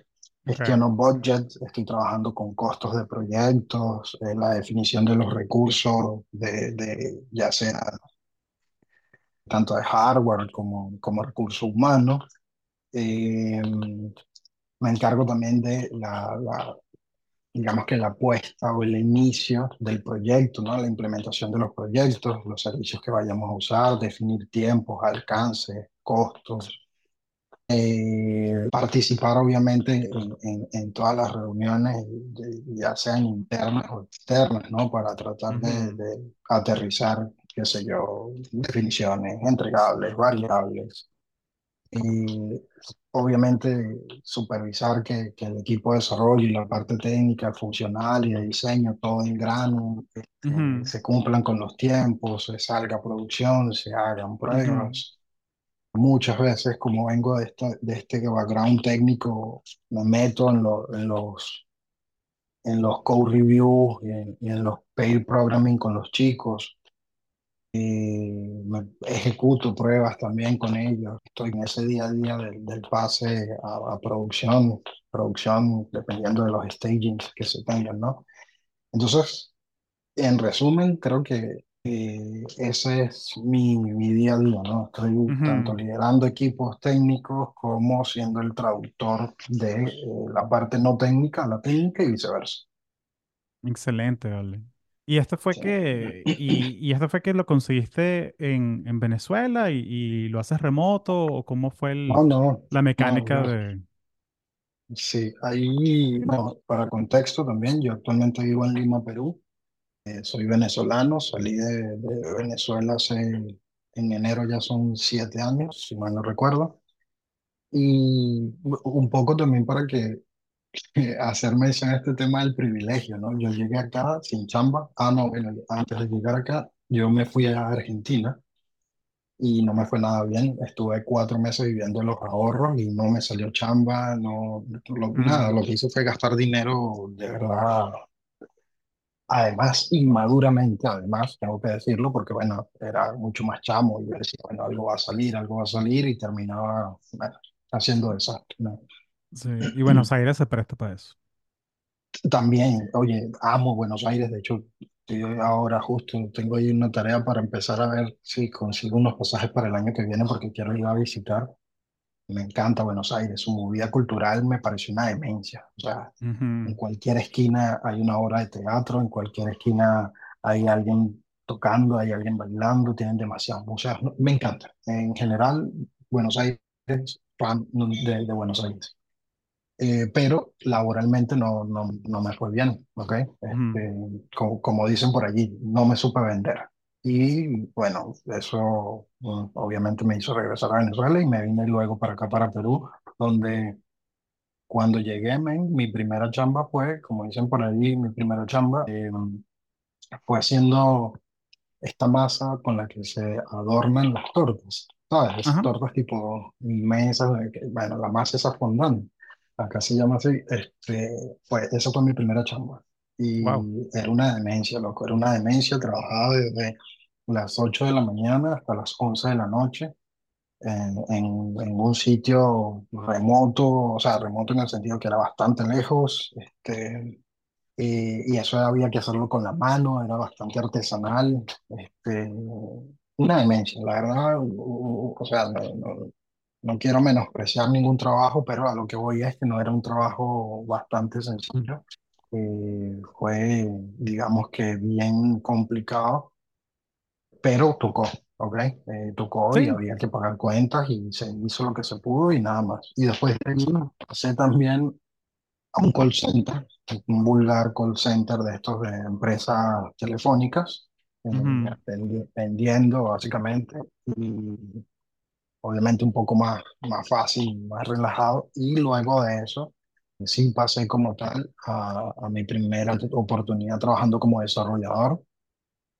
Gestiono budgets, estoy trabajando con costos de proyectos, eh, la definición de los recursos, de, de, ya sea tanto de hardware como, como recursos humanos. Eh, me encargo también de la, la, digamos que la puesta o el inicio del proyecto, ¿no? La implementación de los proyectos, los servicios que vayamos a usar, definir tiempos, alcances, costos, eh, participar obviamente en, en, en todas las reuniones, ya sean internas o externas, ¿no? Para tratar de, de aterrizar, qué sé yo, definiciones, entregables, variables. Y obviamente supervisar que, que el equipo de desarrollo y la parte técnica, funcional y de diseño, todo en grano, este, ujú, se cumplan con los tiempos, se salga a producción, se hagan pruebas. Muchas veces, como vengo de, esta, de este background técnico, me meto en, lo- en los, en los code reviews y en, y en los pair programming con los chicos y me ejecuto pruebas también con ellos. Estoy en ese día a día del, del pase a, a producción, producción dependiendo de los stagings que se tengan, ¿no? Entonces, en resumen, creo que eh, ese es mi, mi día a día, ¿no? Estoy tanto ujú. liderando equipos técnicos como siendo el traductor de eh, la parte no técnica a la técnica y viceversa. Excelente, vale. ¿Y esto fue Sí. que, y, y esto fue que lo conseguiste en, en Venezuela y, y lo haces remoto o cómo fue No, el- no, la no, mecánica no. de... Sí, ahí, para contexto también, yo actualmente vivo en Lima, Perú. Eh, soy venezolano, salí de, de Venezuela hace, en enero ya son siete años, si mal no recuerdo. Y un poco también para que eh, hacer mención a este tema del privilegio, ¿no? Yo llegué acá sin chamba. Ah, no, bueno, antes de llegar acá, yo me fui a Argentina y no me fue nada bien. Estuve cuatro meses viviendo en los ahorros y no me salió chamba, no, lo- nada, lo que hice fue gastar dinero de verdad. Además, inmaduramente, además, tengo que decirlo, porque bueno, era mucho más chamo y yo decía, bueno, algo va a salir, algo va a salir y terminaba, bueno, haciendo desastre, ¿no? sí, y Buenos Aires se presta para eso. También, oye, amo Buenos Aires, de hecho, estoy ahora justo tengo ahí una tarea para empezar a ver si consigo unos pasajes para el año que viene porque quiero ir a visitar. Me encanta Buenos Aires, su movida cultural me pareció una demencia. O sea, en Ujú, cualquier esquina hay una obra de teatro, en cualquier esquina hay alguien tocando, hay alguien bailando, tienen demasiados museos. Me encanta. En general, Buenos Aires, fan de, de Buenos Aires eh, pero laboralmente no, no, no me fue bien, ¿ok? Este, como, como dicen por allí, no me supe vender. Y bueno, eso mm, obviamente me hizo regresar a Venezuela y me vine luego para acá, para Perú, donde cuando llegué, mi primera chamba fue, como dicen por allí, mi primera chamba eh, fue haciendo esta masa con la que se adornan las tortas, ¿sabes? Esas Ajá, tortas tipo inmensas, bueno, la masa es fondant, acá se llama así, este, pues esa fue mi primera chamba. wow. Y era una demencia, loco, era una demencia, trabajaba desde las 8 de la mañana hasta las 11 de la noche en, en, en un sitio remoto, o sea, remoto en el sentido que era bastante lejos, este, y, y eso había que hacerlo con la mano, era bastante artesanal, este, una demencia, la verdad, o, o sea, no, no, no quiero menospreciar ningún trabajo, pero a lo que voy es que no era un trabajo bastante sencillo, eh, fue, digamos que bien complicado, pero tocó, ¿ok? Eh, tocó y Sí. había que pagar cuentas y se hizo lo que se pudo y nada más. Y después de ahí pasé también a un call center, un vulgar call center de estos de empresas telefónicas, eh, ujú, vendi- vendiendo básicamente, y obviamente un poco más, más fácil, más relajado, y luego de eso, sí pasé como tal a, a mi primera oportunidad trabajando como desarrollador,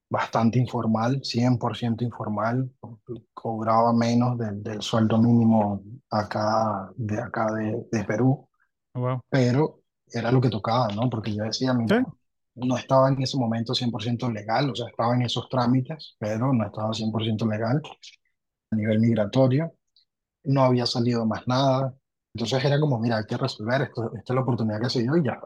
bastante informal, 100% informal, cobraba menos del, del sueldo mínimo acá, de acá de, de Perú Wow. pero era lo que tocaba, ¿no? Porque yo decía, Sí. mira, no estaba en ese momento 100% legal, o sea, estaba en esos trámites, pero no estaba 100% legal a nivel migratorio, no había salido más nada, entonces era como, mira, hay que resolver esto, esta es la oportunidad que se dio y ya.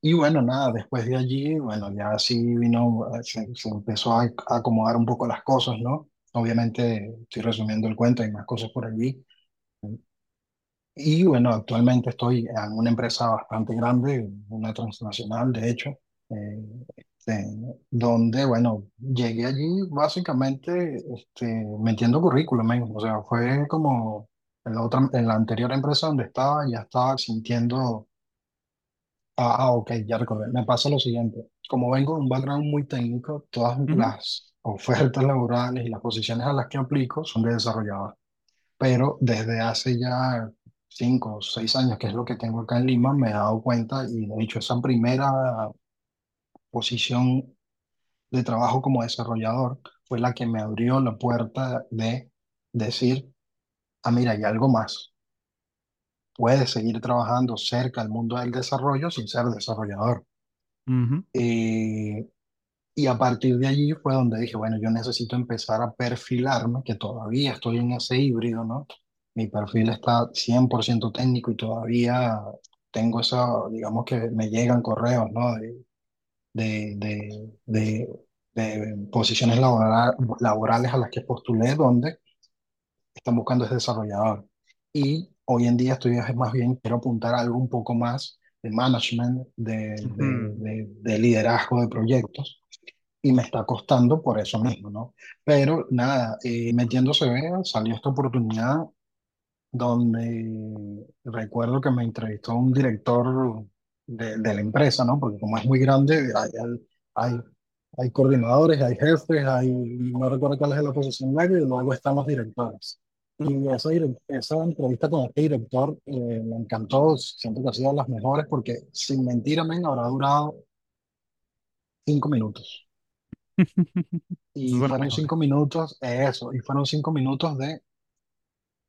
Y bueno, nada, después de allí, bueno, ya sí vino, eh, se, se empezó a, acomodar un poco las cosas, ¿no? Obviamente, estoy resumiendo el cuento, hay más cosas por allí. Y bueno, actualmente estoy en una empresa bastante grande, una transnacional, de hecho, eh, este, donde, bueno, llegué allí básicamente este, metiendo currículum, men. O sea, fue como en la otra, en la anterior empresa donde estaba, ya estaba sintiendo, ah, ah, ok, ya recordé, me pasa lo siguiente, como vengo de un background muy técnico, todas ujú, las ofertas laborales y las posiciones a las que aplico son de desarrollador. Pero desde hace ya cinco o seis años, que es lo que tengo acá en Lima, me he dado cuenta y de hecho esa primera posición de trabajo como desarrollador fue la que me abrió la puerta de decir, ah, mira, hay algo más. Puedes seguir trabajando cerca del mundo del desarrollo sin ser desarrollador. ujú, Eh, y a partir de allí fue donde dije, bueno, yo necesito empezar a perfilarme, que todavía estoy en ese híbrido, ¿no? Mi perfil está 100% técnico y todavía tengo esa, digamos que me llegan correos, ¿no? De, de, de, de, de posiciones labora- laborales a las que postulé, donde están buscando ese desarrollador. Y hoy en día estoy es más bien, quiero apuntar a algo un poco más de management, de, de, ujú. de, de liderazgo de proyectos y me está costando por eso mismo, ¿no? Pero nada, eh, metiéndose, vea, salió esta oportunidad donde recuerdo que me entrevistó un director de, de la empresa, ¿no? Porque como es muy grande, hay, hay, hay coordinadores, hay jefes, hay, no recuerdo cuál es la posición y luego están los directores. Y esa, esa entrevista con este director eh, me encantó, siento que ha sido de las mejores porque sin mentira, men, habrá durado cinco minutos. Y suena fueron mejor. cinco minutos, eso, y fueron cinco minutos de,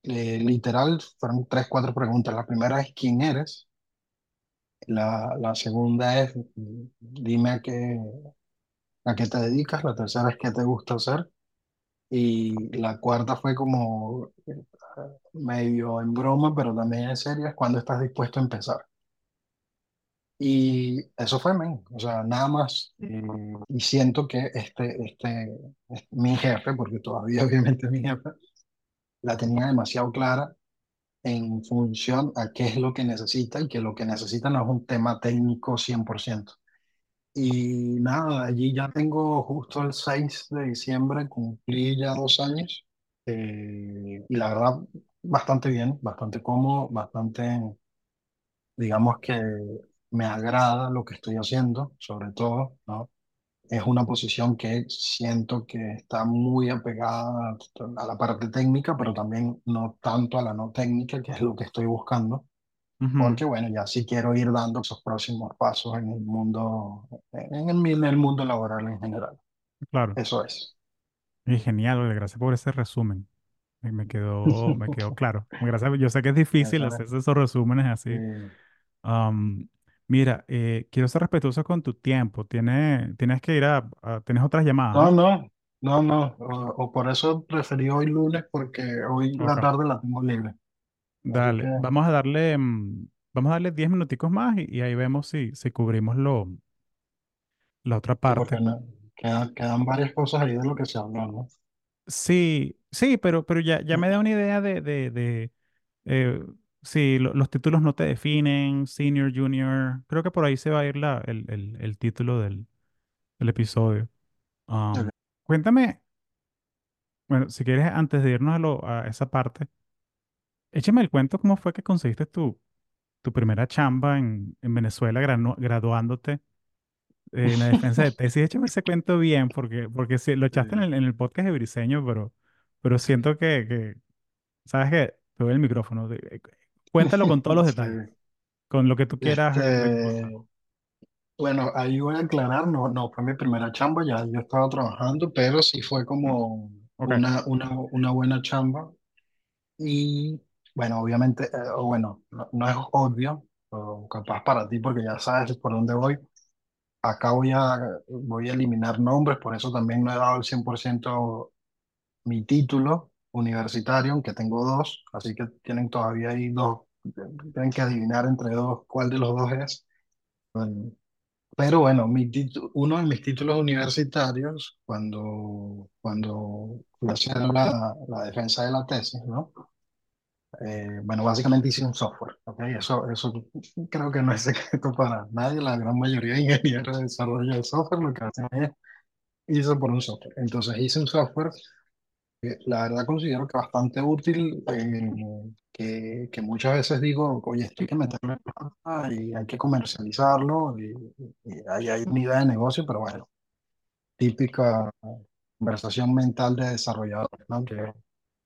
eh, literal, fueron tres, cuatro preguntas. La primera es, ¿quién eres? La, la segunda es, dime a qué, a qué te dedicas. La tercera es, ¿qué te gusta hacer? Y la cuarta fue como eh, medio en broma, pero también en serio, es cuando estás dispuesto a empezar. Y eso fue, men, o sea, nada más. eh, y siento que este, este, es mi jefe, porque todavía obviamente es mi jefe, la tenía demasiado clara en función a qué es lo que necesita y que lo que necesita no es un tema técnico 100%. Y nada, allí ya tengo justo el 6 de diciembre, cumplí ya dos años eh, y la verdad bastante bien, bastante cómodo, bastante, digamos que me agrada lo que estoy haciendo, sobre todo, ¿no? Es una posición que siento que está muy apegada a la parte técnica, pero también no tanto a la no técnica, que es lo que estoy buscando. Porque bueno, ya sí quiero ir dando esos próximos pasos en el mundo, en el, en el mundo laboral en general. claro. Eso es. Y genial, Ole, gracias por ese resumen. Me, quedó, me quedó claro. Gracias, yo sé que es difícil hacer es. esos resúmenes así. Am, mira, eh, quiero ser respetuoso con tu tiempo. Tienes, tienes que ir a, a- Tienes otras llamadas, no, ¿no? no, no. O, o por eso preferí hoy lunes, porque hoy la tarde la tengo libre. Que, Dale. Vamos a darle, mm, vamos a darle 10 minuticos más y, y ahí vemos si, si cubrimos lo, la otra sí, porque parte. no, quedan, quedan varias cosas ahí de lo que se habló, ¿no? Sí, sí, pero, pero ya, ya me da una idea de, de, de eh, si lo- los títulos no te definen, senior, junior. Creo que por ahí se va a ir la, el, el, el título del, del episodio. Am, cuéntame, bueno, si quieres, antes de irnos a, lo, a esa parte, échame el cuento cómo fue que conseguiste tu, tu primera chamba en, en Venezuela granu- graduándote eh, en la defensa de tesis. Échame ese cuento bien, porque, porque sí, lo echaste en el, en el podcast de Briseño, pero, pero siento que, que ¿sabes qué? Te doy el micrófono. eh, Cuéntalo con todos los sí. detalles, con lo que tú quieras Este, recordar. bueno, ahí voy a aclarar, no, no fue mi primera chamba, ya yo estaba trabajando, pero sí fue como Ok. una, una, una buena chamba. Y bueno, obviamente, eh, bueno, no, no es obvio, o capaz para ti, porque ya sabes por dónde voy. Acá voy a, voy a eliminar nombres, por eso también no he dado el 100% mi título universitario, aunque tengo dos, así que tienen todavía ahí dos, tienen que adivinar entre dos cuál de los dos es. Pero bueno, mi titu- uno de mis títulos universitarios, cuando, cuando fui a hacer la, la defensa de la tesis, ¿no? Eh, bueno, básicamente hice un software, ¿ok? Eso, eso creo que no es secreto para nadie, la gran mayoría de ingenieros de desarrollo de software lo que hacen es hizo por un software. Entonces hice un software que la verdad considero que bastante útil, eh, que, que muchas veces digo, oye, esto hay que meterle plata y hay que comercializarlo y, y ahí hay una idea de negocio, pero bueno, típica conversación mental de desarrolladores, ¿no? Que,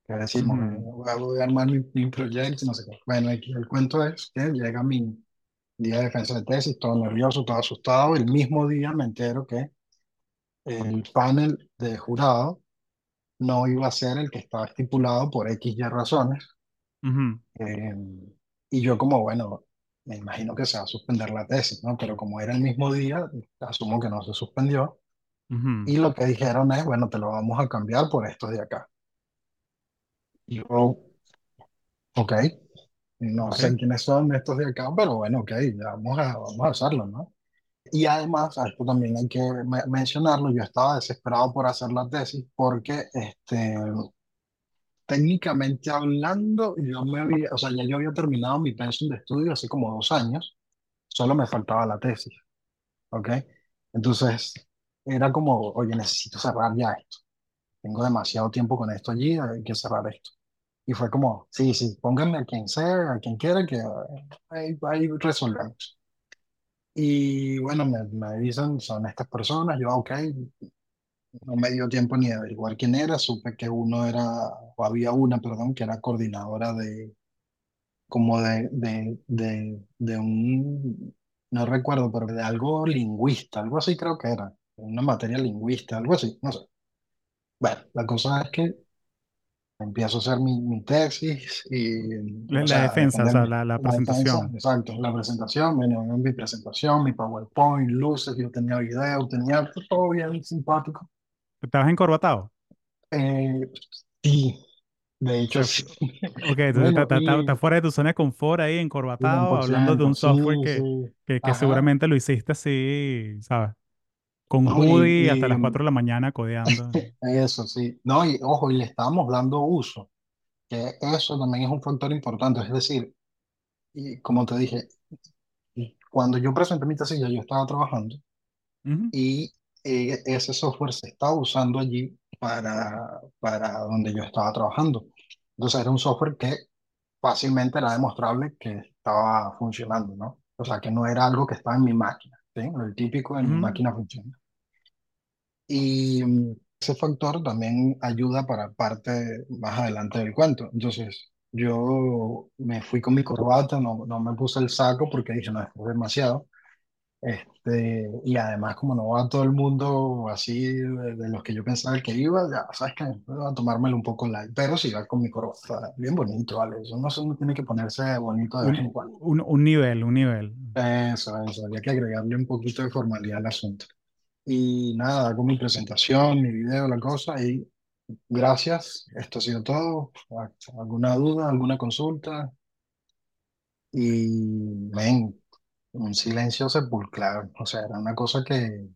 que decimos, eh, Ujú, voy a, voy a armar mi, mi proyecto, no sé qué. Bueno, el cuento es que llega mi día de defensa de tesis, todo nervioso, todo asustado, el mismo día me entero que el panel de jurado no iba a ser el que estaba estipulado por X y razones. ujú, eh, y yo como, bueno, me imagino que se va a suspender la tesis, ¿no? Pero como era el mismo día, asumo que no se suspendió. ujú. Y lo que dijeron es, bueno, te lo vamos a cambiar por estos de acá. Yo, ok, no Ok. sé quiénes son estos de acá, pero bueno, ok, ya vamos a, vamos a hacerlo, ¿no? Y además, a esto también hay que me- mencionarlo, yo estaba desesperado por hacer la tesis porque, este, técnicamente hablando, yo me había, o sea, ya yo había terminado mi pensum de estudio hace como dos años, solo me faltaba la tesis, ¿ok? Entonces, era como, oye, necesito cerrar ya esto, tengo demasiado tiempo con esto allí, hay que cerrar esto. Y fue como, sí, sí, pónganme a quien sea, a quien quiera, que ahí, ahí resolvemos. Y bueno, me, me dicen, son estas personas, yo, ok, no me dio tiempo ni de averiguar quién era, supe que uno era, o había una, perdón, que era coordinadora de, como de, de, de, de un, no recuerdo, pero de algo lingüista, algo así creo que era, una materia lingüista, algo así, no sé. Bueno, la cosa es que empiezo a hacer mi, mi tesis y, La, o sea, defensa, o sea, la, la la defensa, presentación. exacto, la presentación, venía mi presentación, mi PowerPoint, luces, yo tenía video, tenía todo bien simpático. ¿Estabas encorbatado? Eh, sí, de hecho sí. Ok, entonces estás fuera de tu zona de confort ahí, encorbatado, hablando de un ciento sí, software que, sí, que, que seguramente lo hiciste así, ¿sabes? Con No, y, hoodie hasta las 4 de la mañana codeando. eso sí, no, y ojo, y le estábamos dando uso, que eso también es un factor importante, es decir, y como te dije, cuando yo presenté mi tesis ya yo estaba trabajando Ujú, y eh, ese software se estaba usando allí para, para donde yo estaba trabajando. Entonces era un software que fácilmente era demostrable que estaba funcionando, ¿no? O sea, que no era algo que estaba en mi máquina, ¿sí? El típico en mi ujú, máquina funciona. Y mm, ese factor también ayuda para parte más adelante del cuento. Entonces, yo me fui con mi corbata, no, no me puse el saco porque dije, no, esto es demasiado. Este, y además, como no va todo el mundo así de, de los que yo pensaba que iba, ya sabes que voy a tomármelo un poco light, pero sí va con mi corbata, bien bonito, ¿vale? Eso no, se- no tiene que ponerse bonito de vez Un, en cuando. un, un nivel, un nivel. Eso, eso, había que agregarle un poquito de formalidad al asunto. Y nada, hago mi presentación, mi video, la cosa, y gracias, esto ha sido todo. ¿Alguna duda, alguna consulta? Y ven, un silencio sepulcral, o sea, era una cosa que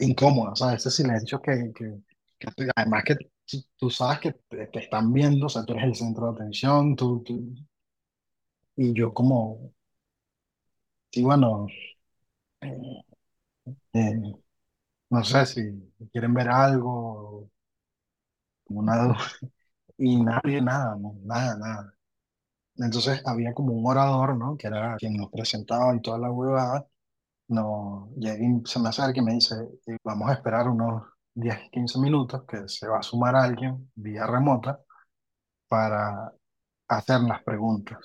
incómoda, sea, ese silencio que, que, además que tú sabes que te, están viendo, o sea, tú eres el centro de atención, tú, tú- y yo como, sí, bueno, eh, eh, no sé si quieren ver algo, una, y nadie, nada, no, nada, nada. Entonces había como un orador, ¿no? Que era quien nos presentaba y toda la huevada. No, y se me acerca y me dice, eh, vamos a esperar unos 10 15 minutos que se va a sumar alguien vía remota para hacer las preguntas.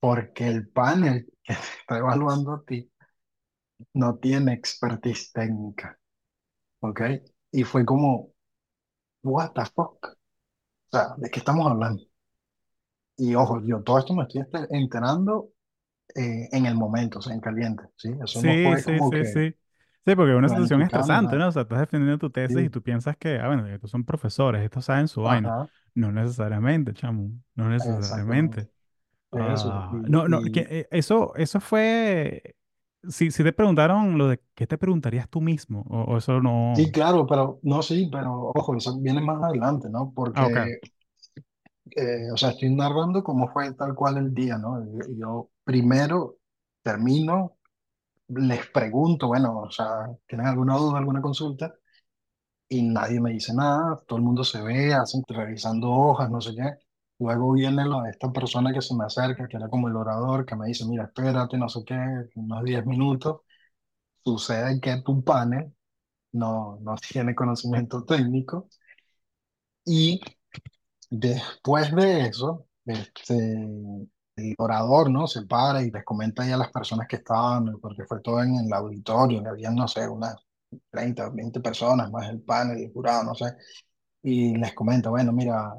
Porque el panel que te está evaluando a ti no tiene expertise técnica, ¿ok? Y fue como, what the fuck? O sea, ¿de qué estamos hablando? Y ojo, yo todo esto me estoy enter- enterando eh, en el momento, o sea, en caliente, ¿sí? Eso no Sí, fue sí, como sí, que sí. Sí, porque es una situación estresante. ¿no? O sea, estás defendiendo tu tesis y tú piensas que, ah, bueno, estos son profesores, estos saben su vaina. ajá, No necesariamente, chamo, no necesariamente. Eso. Ah, Y, no, no, que, y eh, eso, eso fue, si, si te preguntaron lo de qué te preguntarías tú mismo, o, o eso sí, no. claro, pero no, sí, pero ojo, eso viene más adelante, ¿no? Ah. Porque, eh, o sea, estoy narrando cómo fue tal cual el día, ¿no? Yo primero termino, les pregunto, bueno, o sea, ¿tienen alguna duda, alguna consulta? y nadie me dice nada, todo el mundo se ve, hacen revisando hojas, no sé qué. Luego viene la, esta persona que se me acerca, que era como el orador, que me dice, mira, espérate, no sé qué, unos 10 minutos. Sucede que tu panel no, no tiene conocimiento técnico y después de eso, este, el orador, ¿no? Se para y les comenta ahí a las personas que estaban, porque fue todo en el auditorio, habían, no sé, unas 30 20 personas, más el panel, el jurado, no sé. y les comento, bueno, mira,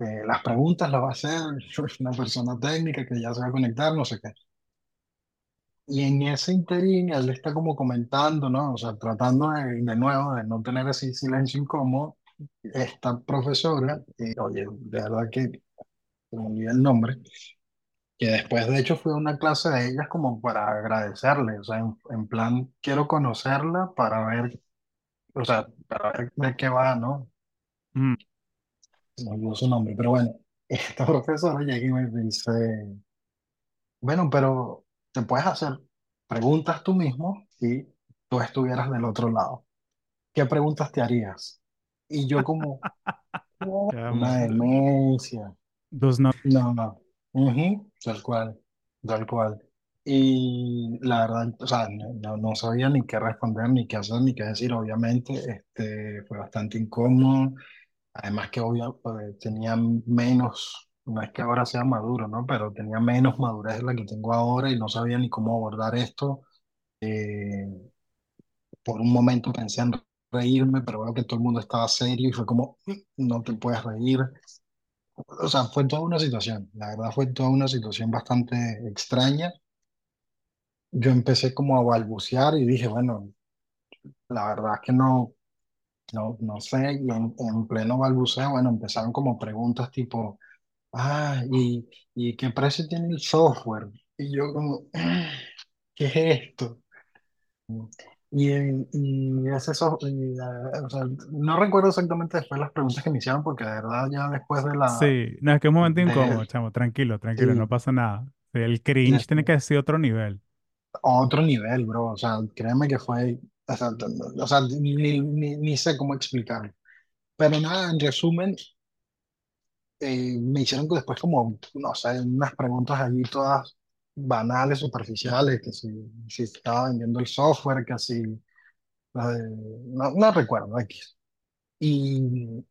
eh, las preguntas las va a hacer una persona técnica que ya se va a conectar, no sé qué. Y en ese interín, él está como comentando, ¿no? O sea, tratando de, de nuevo de no tener ese silencio incómodo, esta profesora, eh, oye, de verdad que me olvidó el nombre, que después de hecho fue una clase de ellas como para agradecerle, o sea, en, en plan, quiero conocerla para ver, o sea, para ver de qué va, ¿no? Mm. Me olvidó su nombre, pero bueno, esta profesora llega y me dice, bueno, pero te puedes hacer preguntas tú mismo si tú estuvieras del otro lado. ¿Qué preguntas te harías? Y yo como, Chamo, Una demencia. dos no. No, no. Ujú, Tal cual, tal cual. Y la verdad, o sea, no, no- no sabía ni qué responder, ni qué hacer, ni qué decir. Obviamente, este, fue bastante incómodo. Además que obvio, pues, tenía menos, no es que ahora sea maduro, ¿no? Pero tenía menos madurez de la que tengo ahora y no sabía ni cómo abordar esto. Eh, por un momento pensé en reírme, pero veo que todo el mundo estaba serio y fue como, "Mm, no te puedes reír. O sea, fue toda una situación, la verdad fue toda una situación bastante extraña. Yo empecé como a balbucear y dije, bueno, la verdad es que no, no, no sé, y en, en pleno balbuceo, bueno, empezaron como preguntas tipo, ah, ¿y, y qué precio tiene el software? Y yo como, ¿qué es esto? Y, y ese software, o sea, no recuerdo exactamente después las preguntas que me hicieron porque de verdad ya después de la, Sí, no, es que es un momento incómodo, de, chamo. Tranquilo, tranquilo, no sí, pasa nada. El cringe tiene que ser otro nivel. otro nivel, bro. O sea, créeme que fue, o sea, t- o sea, ni, ni, ni sé cómo explicarlo. Pero nada, en resumen, eh, me hicieron después como, no sé, unas preguntas allí todas banales, superficiales, que si, si estaba vendiendo el software, que si, no, no recuerdo, X. Y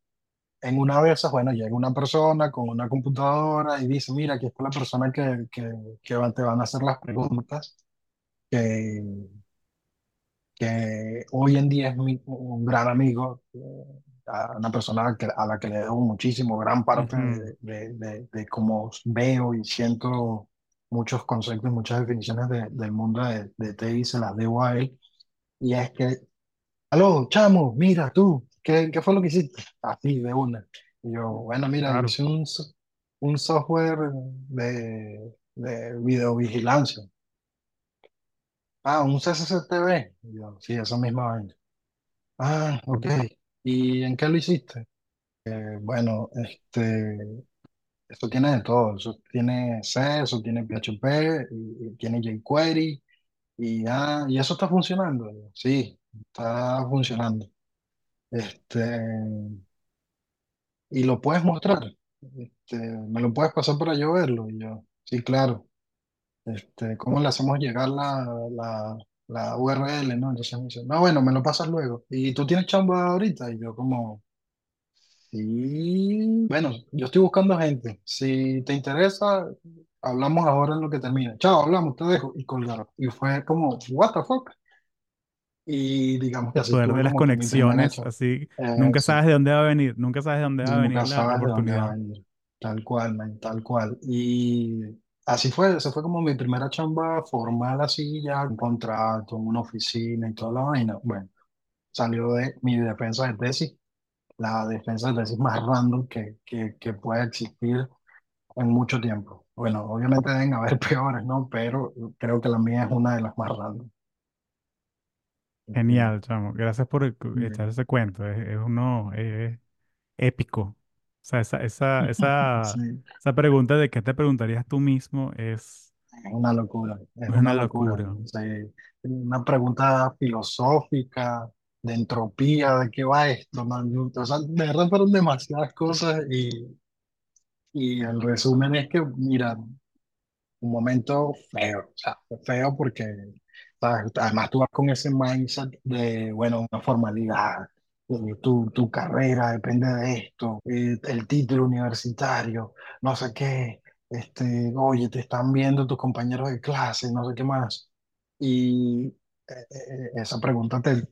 en una de esas, bueno, llega una persona con una computadora y dice, mira, aquí está la persona que, que, que te van a hacer las preguntas. que que hoy en día es mi, un gran amigo, eh, a una persona que- a la que le debo muchísimo, gran parte Ujú. de, de, de, de cómo veo y siento muchos conceptos, muchas definiciones de- del mundo de, de TI, se las debo a él. Y es que, aló, chamo, mira tú, ¿qué, qué fue lo que hiciste? Así, de una. Y yo, bueno, mira, Claro, hice un, un software de, de videovigilancia. Ah, un CCCTV. Y yo, sí, esa misma vaina. Ah, ok. ¿Y en qué lo hiciste? Eh, bueno, este, esto tiene de todo. Eso tiene C, eso tiene PHP, y, y tiene jQuery, y, ah, ¿y eso está funcionando? Sí, está funcionando. Este, ¿y lo puedes mostrar? Este, ¿me lo puedes pasar para yo verlo? Y yo, sí, claro. Este, ¿cómo le hacemos llegar la, la, la URL, no? Entonces me dice, no, bueno, me lo pasas luego. ¿Y tú tienes chamba ahorita? Y yo como... Sí, bueno, yo estoy buscando gente. Si te interesa, hablamos ahora en lo que termine. Chao, hablamos, te dejo. Y colgaron. Y fue como, what the fuck? Y digamos que el poder de las conexiones, así, nunca Eso, sabes de dónde va a venir, nunca sabes de dónde va a venir la, oportunidad. Tal cual, man, tal cual. Y así fue, esa fue como mi primera chamba formal, así ya, un contrato, una oficina y toda la vaina. Bueno, salió de mi defensa de tesis la defensa de tesis más random que, que, que pueda existir en mucho tiempo. Bueno, obviamente deben haber peores, ¿no? Pero creo que la mía es una de las más random. Genial, chamo. Gracias por echar ese cuento. Es, es uno es épico. O sea, esa, esa, esa, Sí, esa pregunta de qué te preguntarías tú mismo es, es una locura, es una una locura. locura. Sí, una pregunta filosófica, de entropía, ¿de qué va esto? man? O sea, de verdad fueron demasiadas cosas y, y el resumen es que, mira, un momento feo, o sea, feo porque además tú vas con ese mindset de, bueno, una formalidad, tu, tu carrera depende de esto, eh, el título universitario, no sé qué, este, oye, te están viendo tus compañeros de clase, no sé qué más. Y eh, eh, esa pregunta te,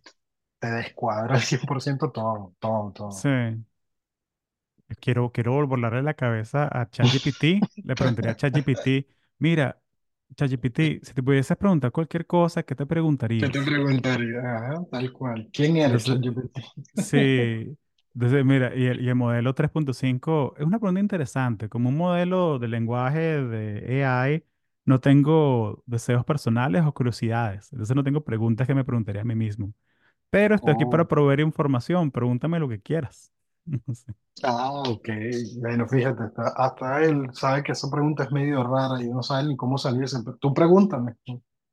te descuadra al 100% todo, todo, todo. Sí. Quiero, quiero volarle la cabeza a ChatGPT. Le preguntaría a ChatGPT, mira, ChatGPT, si te pudieses preguntar cualquier cosa, ¿qué te ¿Qué te preguntaría? Ajá, tal cual. ¿Quién eres, ChatGPT? Sí, entonces mira, y el, y el modelo tres punto cinco es una pregunta interesante. Como un modelo de lenguaje de AI, no tengo deseos personales o curiosidades. Entonces no tengo preguntas que me preguntaría a mí mismo. Pero estoy aquí para Oh. proveer información. Pregúntame lo que quieras. No sé. Ah, ok. Bueno, fíjate, hasta, hasta él sabe que esa pregunta es medio rara y no sabe ni cómo salirse. Tú pregúntame.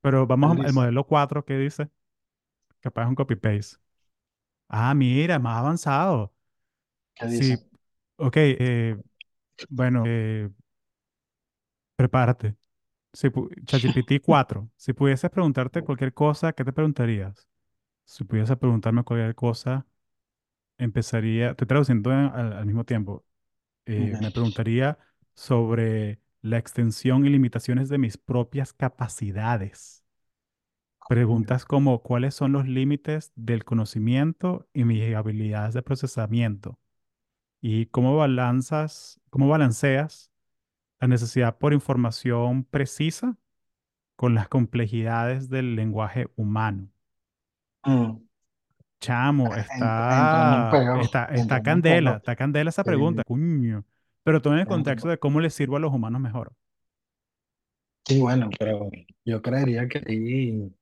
Pero vamos al modelo 4, ¿qué dice? Capaz es un copy-paste. Ah, mira, más avanzado. ¿qué dice? Ok, eh, bueno, eh, prepárate. Si ChatGPT 4, si pudieses preguntarte cualquier cosa, ¿qué te preguntarías? Si pudieses preguntarme cualquier cosa, empezaría, te traduciendo en- al, al mismo tiempo, eh, me preguntaría sobre la extensión y limitaciones de mis propias capacidades. Preguntas como cuáles son los límites del conocimiento y mis habilidades de procesamiento y cómo balanzas, cómo balanceas la necesidad por información precisa con las complejidades del lenguaje humano. Mm. Chamo, en está, está, está candela, está candela esa pregunta, Sí, cuño. Pero todo en el contexto de cómo le sirvo a los humanos mejor. sí, bueno, pero yo creería que ahí,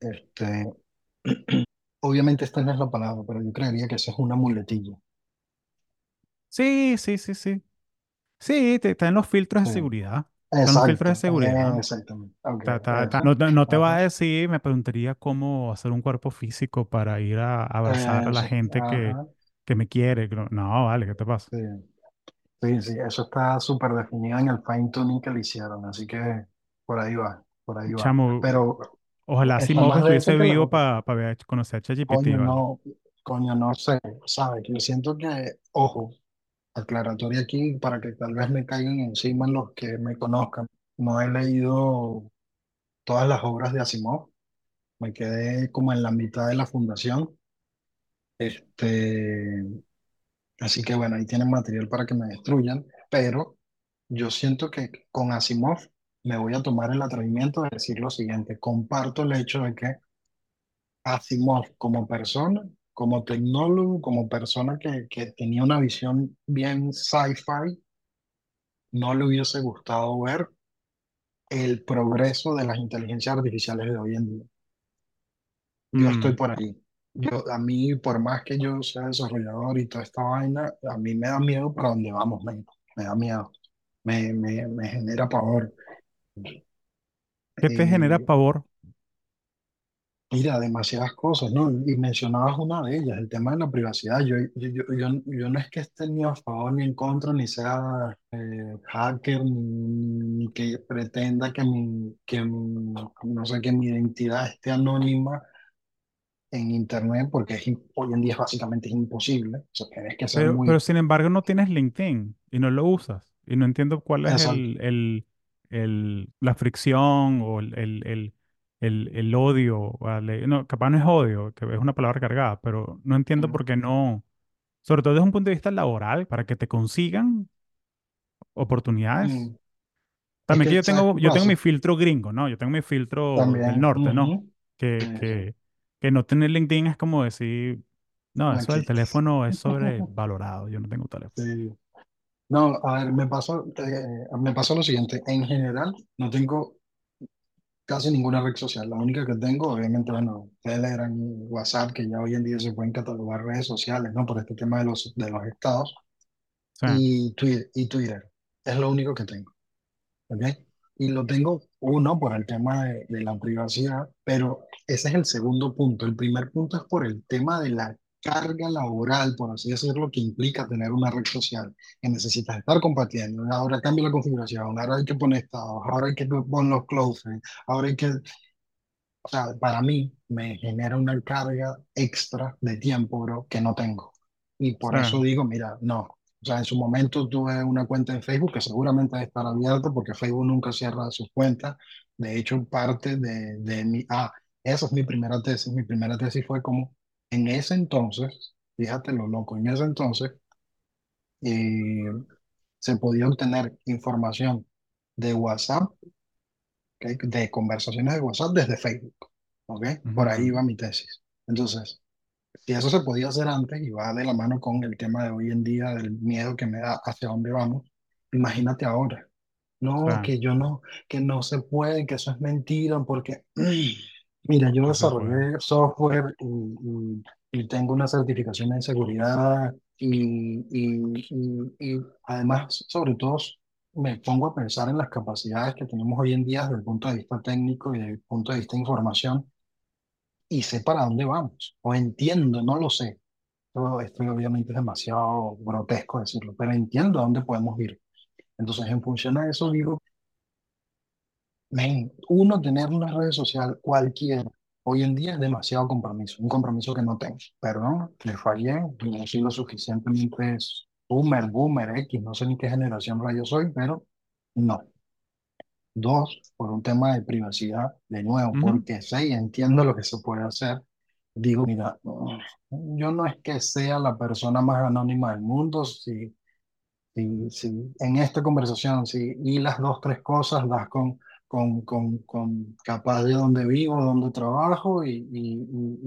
este, obviamente esta no es la palabra, pero yo creería que esa es una muletilla. Sí, sí, sí, sí. Sí, te- está en los filtros de Sí. Los filtros de seguridad. exactamente. Ok, Ta- ta- ta- eso. No, te no te va a decir, me preguntaría cómo hacer un cuerpo físico para ir a abrazar a la gente que, que me quiere. No, vale, ¿qué te pasa? Sí. Sí, sí, eso está súper definido en el fine tuning que le hicieron, así que por ahí va, por ahí va. Chamo, Pero ojalá denso estuviese vivo otra. para conocer a ChatGPT, Coño, ¿vale? no, coño, no sé, ¿sabes? Yo siento que, ojo, aclaratoria aquí para que tal vez me caigan encima los que me conozcan. No he leído todas las obras de Asimov, me quedé como en la mitad de la fundación. Este, así que bueno, ahí tienen material para que me destruyan, pero yo siento que con Asimov me voy a tomar el atrevimiento de decir lo siguiente. Comparto el hecho de que Asimov como persona, como tecnólogo, como persona que, que tenía una visión bien sci-fi, no le hubiese gustado ver el progreso de las inteligencias artificiales de hoy en día. Yo estoy Mm, por ahí. Yo, a mí, por más que yo sea desarrollador y toda esta vaina, a mí me da miedo para dónde vamos, men. Me da miedo. Me, me, me genera pavor. ¿Qué te genera Eh, pavor? Mira, demasiadas cosas, ¿no? Y mencionabas una de ellas, el tema de la privacidad. Yo, yo, yo, yo, yo no es que esté ni a favor ni en contra, ni sea eh, hacker, ni, ni que pretenda que mi, que mi- no sé, que mi identidad esté anónima en Internet, porque es im- hoy en día es básicamente imposible. O sea, tienes que ser Pero, pero muy... sin embargo no tienes LinkedIn y no lo usas. Y no entiendo cuál es Exacto. el, el, el- la fricción o el, el, el, el- el odio. ¿vale? No, capaz no es odio, que es una palabra cargada, pero no entiendo por qué no. Sobre todo desde un punto de vista laboral, para que te consigan oportunidades. Mm. Es También que que, yo ¿sabes tengo, yo tengo mi filtro gringo, ¿no? Yo tengo mi filtro del También, norte, ¿no? ujú, Sí, Que, que, que no tener LinkedIn es como decir, no, eso del teléfono es sobrevalorado, yo no tengo teléfono. Sí. No, a ver, me pasó, eh, me pasó lo siguiente. En general, no tengo casi ninguna red social. La única que tengo, obviamente, bueno, Telegram, WhatsApp, que ya hoy en día se pueden catalogar redes sociales, ¿no? Por este tema de los, de los estados. Sea, Y Twitter, y Twitter. Es lo único que tengo. ¿ok? Y lo tengo, uno, por el tema de, de la privacidad, pero ese es el segundo punto. El primer punto es por el tema de la carga laboral, por así decirlo, que implica tener una red social, que necesitas estar compartiendo. Ahora cambia la configuración, ahora hay que poner estados, ahora hay que poner los closes, ahora hay que o sea, para mí me genera una carga extra de tiempo, bro, que no tengo. Y por eso digo, mira, no. O sea, en su momento tuve una cuenta en Facebook que seguramente debe estar abierta porque Facebook nunca cierra sus cuentas. De hecho, parte de, de mi... Ah, esa es mi primera tesis. Mi primera tesis fue como, en ese entonces, fíjate lo loco, en ese entonces eh, se podía obtener información de WhatsApp de conversaciones de WhatsApp desde Facebook. ¿ok? Por ahí va mi tesis. Entonces, si eso se podía hacer antes y va de la mano con el tema de hoy en día del miedo que me da hacia dónde vamos, imagínate ahora. No, sea, que yo no, que no se puede, que eso es mentira, porque, mira, yo desarrollé software y, y- y tengo una certificación en seguridad y, y, además, sobre todo, me pongo a pensar en las capacidades que tenemos hoy en día desde el punto de vista técnico y desde el punto de vista de información y sé para dónde vamos, o entiendo, no lo sé, esto, esto obviamente es demasiado grotesco decirlo, pero entiendo a dónde podemos ir. Entonces, en función de eso, digo, men, uno tener una red social cualquiera, hoy en día es demasiado compromiso, un compromiso que no tengo. Perdón, le fallé, no soy lo suficientemente boomer, boomer, X, no sé ni qué generación rayo soy, pero no. Dos, por un tema de privacidad, de nuevo, Ujú, porque sé y entiendo lo que se puede hacer. Digo, mira, yo no es que sea la persona más anónima del mundo, si, si, si en esta conversación, si y las dos, tres cosas, das con, con, con, con capaz de dónde vivo, dónde trabajo y, y-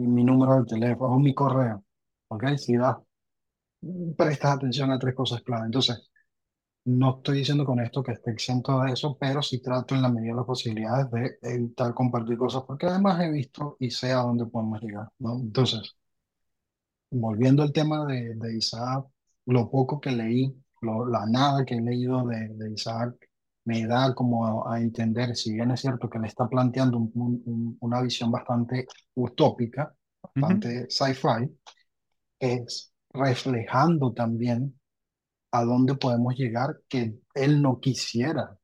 y mi número de teléfono o mi correo, ¿ok? Si das, prestas atención a tres cosas clave. Entonces, no estoy diciendo con esto que esté exento de eso, pero sí trato en la medida de las posibilidades de evitar compartir cosas, porque además he visto y sé a dónde podemos llegar, ¿no? Entonces, volviendo al tema de, de Isaac, lo poco que leí, lo- la nada que he leído de, de Isaac, me da como a, a entender, si bien es cierto que le está planteando un- un- un- una visión bastante utópica, bastante sci-fi, es reflejando también a dónde podemos llegar que él no quisiera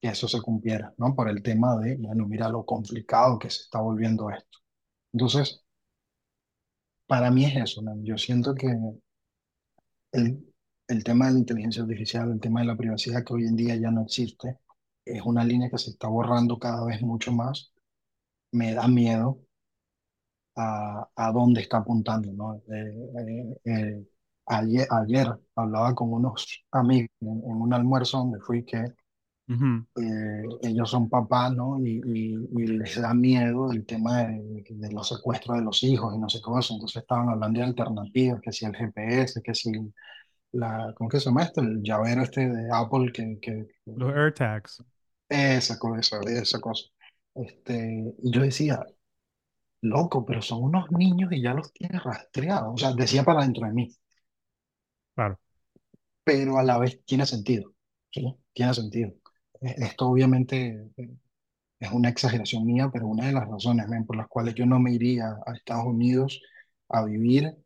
que eso se cumpliera, ¿no? Por el tema de, bueno, mira lo complicado que se está volviendo esto. Entonces, para mí es eso, ¿no? Yo siento que el, el tema de la inteligencia artificial, el tema de la privacidad que hoy en día ya no existe, es una línea que se está borrando cada vez mucho más. Me da miedo a, a dónde está apuntando, ¿no? Eh, eh, eh, ayer, ayer hablaba con unos amigos en, en un almuerzo donde fui que ujú, eh, ellos son papás, ¿no? Y, y, y les da miedo el tema de, de los secuestros de los hijos y no sé qué cosa. Entonces estaban hablando de alternativas, que si el GPS, que si la, ¿cómo que se llama esto? El llavero este de Apple, que, que, Los AirTags. esa cosa, esa cosa. Este, y yo decía, loco, pero son unos niños y ya los tienes rastreados. O sea, decía para dentro de mí, Claro. pero a la vez tiene sentido, ¿sí? Tiene sentido. Eh, Esto obviamente eh, Es una exageración mía, pero una de las razones, men, por las cuales yo no me iría a Estados Unidos a vivir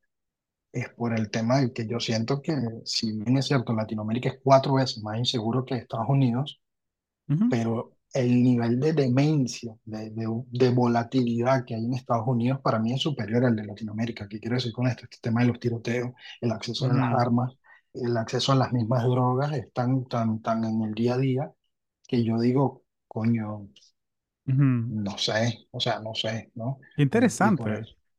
es por el tema de que yo siento que, si bien es cierto, Latinoamérica es cuatro veces más inseguro que Estados Unidos, Ujú, pero el nivel de demencia, de, de, de volatilidad que hay en Estados Unidos, para mí es superior al de Latinoamérica. ¿Qué quiero decir con esto? Este tema de los tiroteos, el acceso a las armas, el acceso a las mismas drogas, están tan, tan en el día a día que yo digo, coño. ujú. No sé, o sea, no sé, ¿no? Interesante.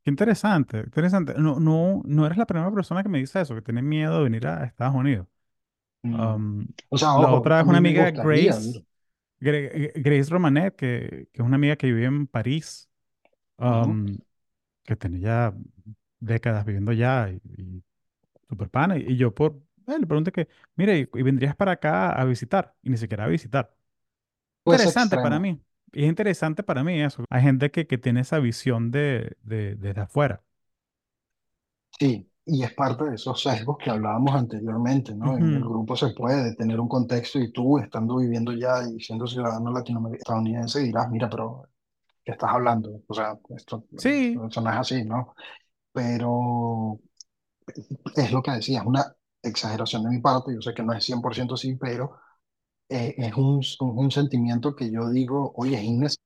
Qué interesante. Interesante. No, no, no eres la primera persona que me dice eso, que tiene miedo de venir a Estados Unidos. mm, Um, O sea, la ojo, otra es una mí me amiga, gustaría Grace. Gre- Grace Romanet, que, que es una amiga que vive en París, Ujú. um, que tiene ya décadas viviendo allá y, y super pana. Y, y yo por, eh, le pregunté que, mire, ¿y, y vendrías para acá a visitar? Y ni siquiera a visitar. Pues Interesante para extremo, mí. Y es interesante para mí eso. Hay gente que, que tiene esa visión de, de, desde afuera. sí. Y es parte de esos sesgos que hablábamos anteriormente, ¿no? En el grupo se puede tener un contexto y tú, estando viviendo ya y siendo ciudadano latinoamericano, estadounidense, dirás, mira, pero ¿qué estás hablando? O sea, esto, Sí. eso no es así, ¿no? Pero es lo que decía, es una exageración de mi parte, yo sé que no es 100% así, pero eh, es un, un sentimiento que yo digo, oye, es innecesario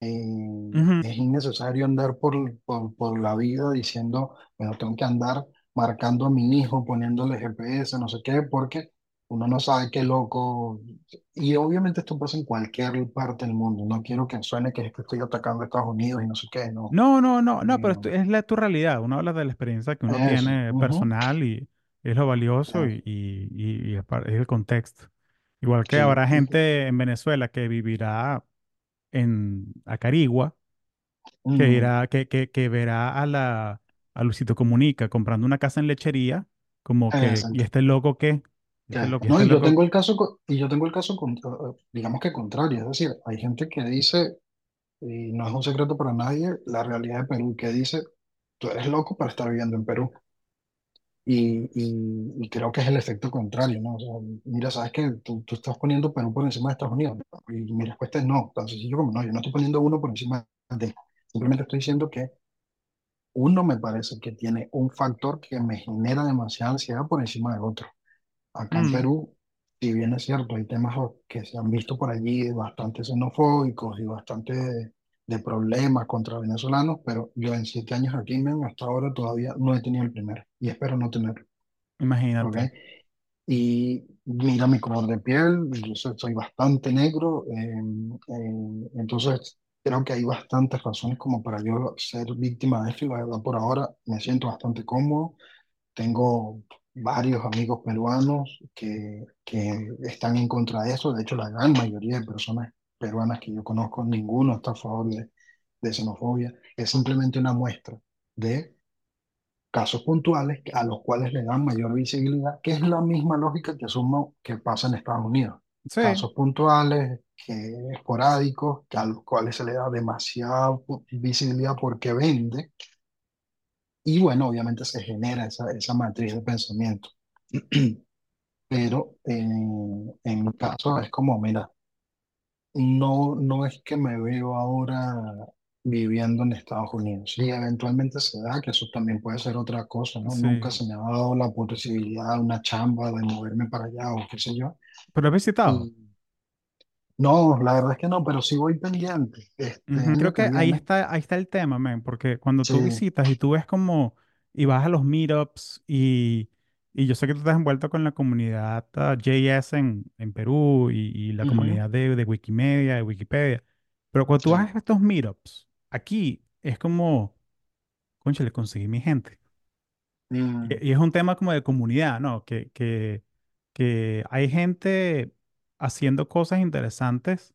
eh, ujú. es innecesario andar por, por, por la vida diciendo, bueno, tengo que andar marcando a mi hijo, poniéndole GPS, no sé qué, porque uno no sabe qué loco. Y obviamente esto pasa en cualquier parte del mundo. No quiero que suene que es que estoy atacando a Estados Unidos y no sé qué, no. No, no, no, no, pero Eh, esto es la, tu realidad. Uno habla de la experiencia que uno eso. tiene ujú, personal y es lo valioso y, y, y- es el contexto. Igual que sí. habrá gente en Venezuela que vivirá en Acarigua, que irá, que, que, que verá a la a Luisito Comunica comprando una casa en lechería, como que, ¿y este loco qué? ¿Y este loco, No, este y yo loco? tengo el caso, y yo tengo el caso, digamos que contrario, es decir, hay gente que dice Y no es un secreto para nadie la realidad de Perú, que dice, tú eres loco para estar viviendo en Perú. Y, y, y creo que es el efecto contrario, ¿no? O sea, mira, sabes que tú, tú estás poniendo Perú por encima de Estados Unidos. Y mi respuesta es no, tan sencillo como no, yo no estoy poniendo uno por encima de. Simplemente estoy diciendo que uno me parece que tiene un factor que me genera demasiada ansiedad por encima del otro. Acá en Mm, Perú, si bien es cierto, hay temas que se han visto por allí bastante xenofóbicos y bastante de, problemas contra venezolanos, pero yo en siete años aquí, men, hasta ahora todavía no he tenido el primero y espero no tenerlo, imagínate. Y mira mi color de piel, yo soy, soy bastante negro, eh, eh, entonces creo que hay bastantes razones como para yo ser víctima de esto y la verdad por ahora me siento bastante cómodo. Tengo varios amigos peruanos que, que están en contra de eso, de hecho la gran mayoría de personas peruanas que yo conozco, ninguno está a favor de, de xenofobia, es simplemente una muestra de casos puntuales a los cuales le dan mayor visibilidad, que es la misma lógica que asumo que pasa en Estados Unidos. Sí, Casos puntuales, que, esporádicos, que a los cuales se le da demasiada visibilidad porque vende, y bueno, obviamente se genera esa, esa matriz de pensamiento. Pero en, en mi caso es como, mira, no, no es que me veo ahora viviendo en Estados Unidos. Sí, eventualmente se da, que eso también puede ser otra cosa, ¿no? Nunca se me ha dado la posibilidad una chamba, de moverme para allá o qué sé yo. Pero he visitado. Y no, la verdad es que no, pero sí voy pendiente. Este Creo que ahí está, ahí está el tema, man, porque cuando tú visitas y tú ves como, y vas a los meetups y, y yo sé que tú estás envuelto con la comunidad ah, JS en, en Perú y, y la ujú, comunidad de, de Wikimedia, de Wikipedia, pero cuando tú sí, a estos meetups, aquí es como, concha, le conseguí mi gente. mm, Y, y es un tema como de comunidad, ¿no? Que, que, que hay gente haciendo cosas interesantes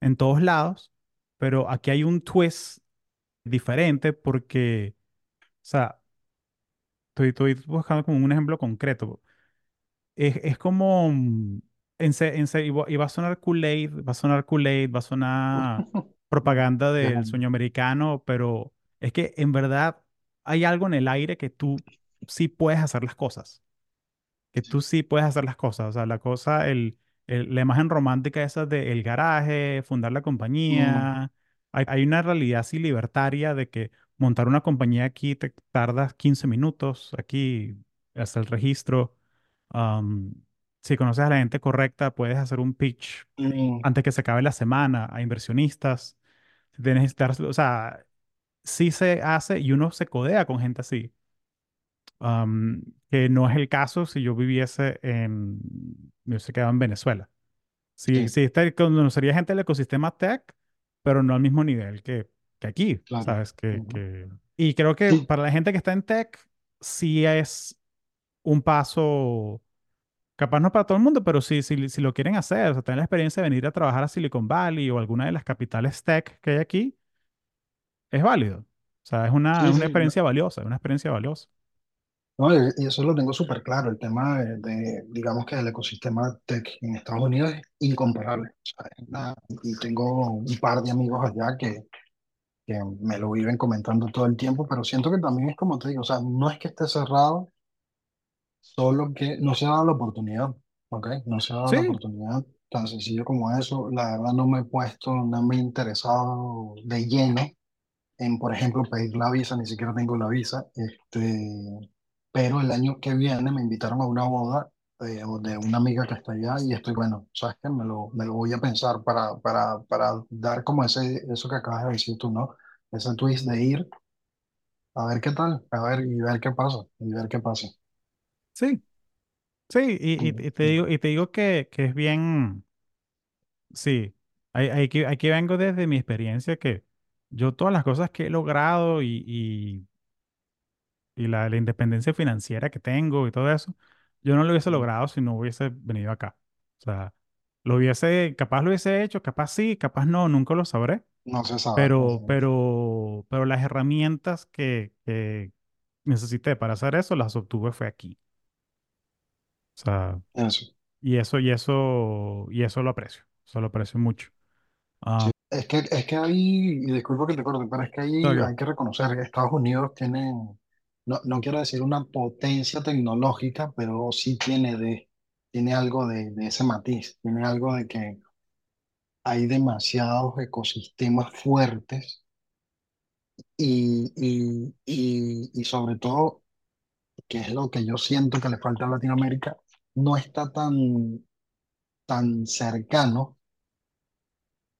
en todos lados, pero aquí hay un twist diferente porque, o sea, estoy, estoy buscando como un ejemplo concreto. Es, es como, mm, en se- en se- y va a sonar Kool-Aid, va a sonar Kool-Aid, va a sonar propaganda del sueño americano, pero es que en verdad hay algo en el aire que tú sí puedes hacer las cosas. que tú sí puedes hacer las cosas. O sea, la cosa, el, el- la imagen romántica esa de el garaje, fundar la mm, compañía. Hay, hay una realidad así libertaria de que montar una compañía aquí te tardas 15 minutos, aquí hasta el registro. Am, si conoces a la gente correcta, puedes hacer un pitch mm, antes que se acabe la semana a inversionistas. Si tienes, o sea, sí se hace y uno se codea con gente así am, que no es el caso si yo viviese en, me hubiese quedado en Venezuela. Sí, sí, sí, este, conocería gente del ecosistema tech, pero no al mismo nivel que, que aquí, claro. ¿sabes? Que, ujú. que... Y creo que Sí, para la gente que está en tech, sí es un paso, capaz no para todo el mundo, pero sí, sí, si lo quieren hacer, o sea, tener la experiencia de venir a trabajar a Silicon Valley o alguna de las capitales tech que hay aquí, es válido. O sea, es una, sí, es una sí. experiencia valiosa, es una experiencia valiosa. No, y y eso lo tengo súper claro. El tema de, de, digamos que el ecosistema tech en Estados Unidos es incomparable. O sea, es una- y tengo un par de amigos allá que, que me lo viven comentando todo el tiempo, pero siento que también es como te digo, o sea, no es que esté cerrado, solo que no se ha dado la oportunidad, ¿ok? No se ha dado la Sí, oportunidad, tan sencillo como eso. La verdad no me he puesto, no me he interesado de lleno en, por ejemplo, pedir la visa, ni siquiera tengo la visa, este, pero el año que viene me invitaron a una boda de, de una amiga que está allá y estoy, bueno, sabes que me lo, me lo voy a pensar para, para, para dar como ese, eso que acabas de decir tú, ¿no? Ese twist de ir a ver qué tal, a ver y ver qué pasa, y ver qué pasa. sí. Sí, y, y- y te digo, y te digo que, que es bien, sí, que, aquí vengo desde mi experiencia que yo todas las cosas que he logrado y, y, y la, la independencia financiera que tengo y todo eso, yo no lo hubiese logrado si no hubiese venido acá. O sea, lo hubiese, capaz lo hubiese hecho, capaz sí, capaz no, nunca lo sabré, No se sabe, pero, pero, pero las herramientas que, que necesité para hacer eso las obtuve fue aquí. O sea, Eso. Y eso, y eso, y eso lo aprecio. Eso lo aprecio mucho. Sí. Ah, Es que, es que ahí, y disculpa que te corte, pero es que ahí hay que reconocer que Estados Unidos tiene, no, no quiero decir una potencia tecnológica, pero sí tiene, de, tiene algo de, de ese matiz, tiene algo de que hay demasiados ecosistemas fuertes y, y, y, y sobre todo, que es lo que yo siento que le falta a Latinoamérica, no está tan, tan cercano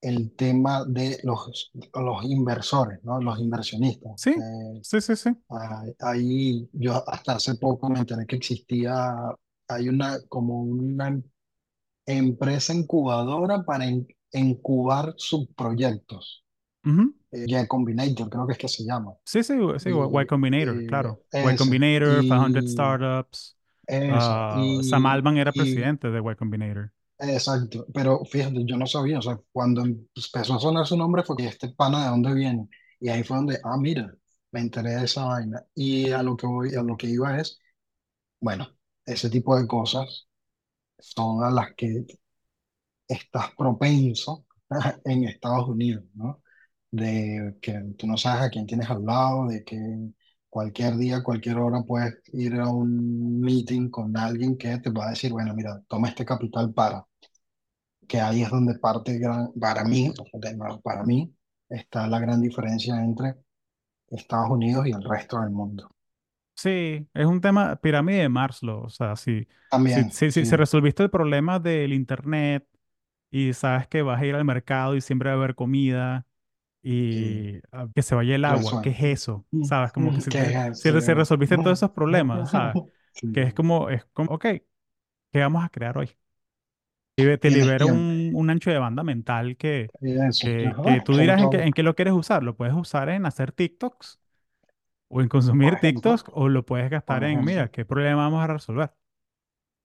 el tema de los, los inversores, ¿no? Los inversionistas. Sí, Eh, sí, sí, sí. ah, ahí yo hasta hace poco me enteré que existía, hay una como una empresa incubadora para in- incubar subproyectos. Ujú. Eh, Y Combinator, creo que es que se llama. Sí, sí, sí, Y Y, Combinator, y claro. Y esa, Combinator, 500 y Startups. ah, Sam y, Altman era y presidente de Y Combinator. Exacto. Pero fíjate, yo no sabía, o sea, cuando empezó a sonar su nombre fue que este pana de dónde viene. Y ahí fue donde, ah, mira, me enteré de esa vaina. Y a lo que voy, a lo que iba es, bueno, ese tipo de cosas son a las que estás propenso en Estados Unidos, ¿no? De que tú no sabes a quién tienes al lado, de que cualquier día, cualquier hora puedes ir a un meeting con alguien que te va a decir, bueno, mira, toma este capital para, que ahí es donde parte gran, para mí, para mí, está la gran diferencia entre Estados Unidos y el resto del mundo. Sí, es un tema pirámide de Maslow. O sea, si, si, También, si, si, si sí, resolviste el problema del internet y sabes que vas a ir al mercado y siempre va a haber comida y ah, que se vaya el agua, ¿qué resuelve. es eso? Mm, ¿Sabes? Como que mm, si, ¿Qué te- si, si resolviste todos esos problemas, ¿sabes? Que es Sí. como, es como, ok, ¿qué vamos a crear hoy? Te Tienes libera un, un ancho de banda mental que, que, que, tú dirás en qué, en qué lo quieres usar. Lo puedes usar en hacer TikToks o en consumir TikToks o lo puedes gastar en, mira, ¿qué problema vamos a resolver?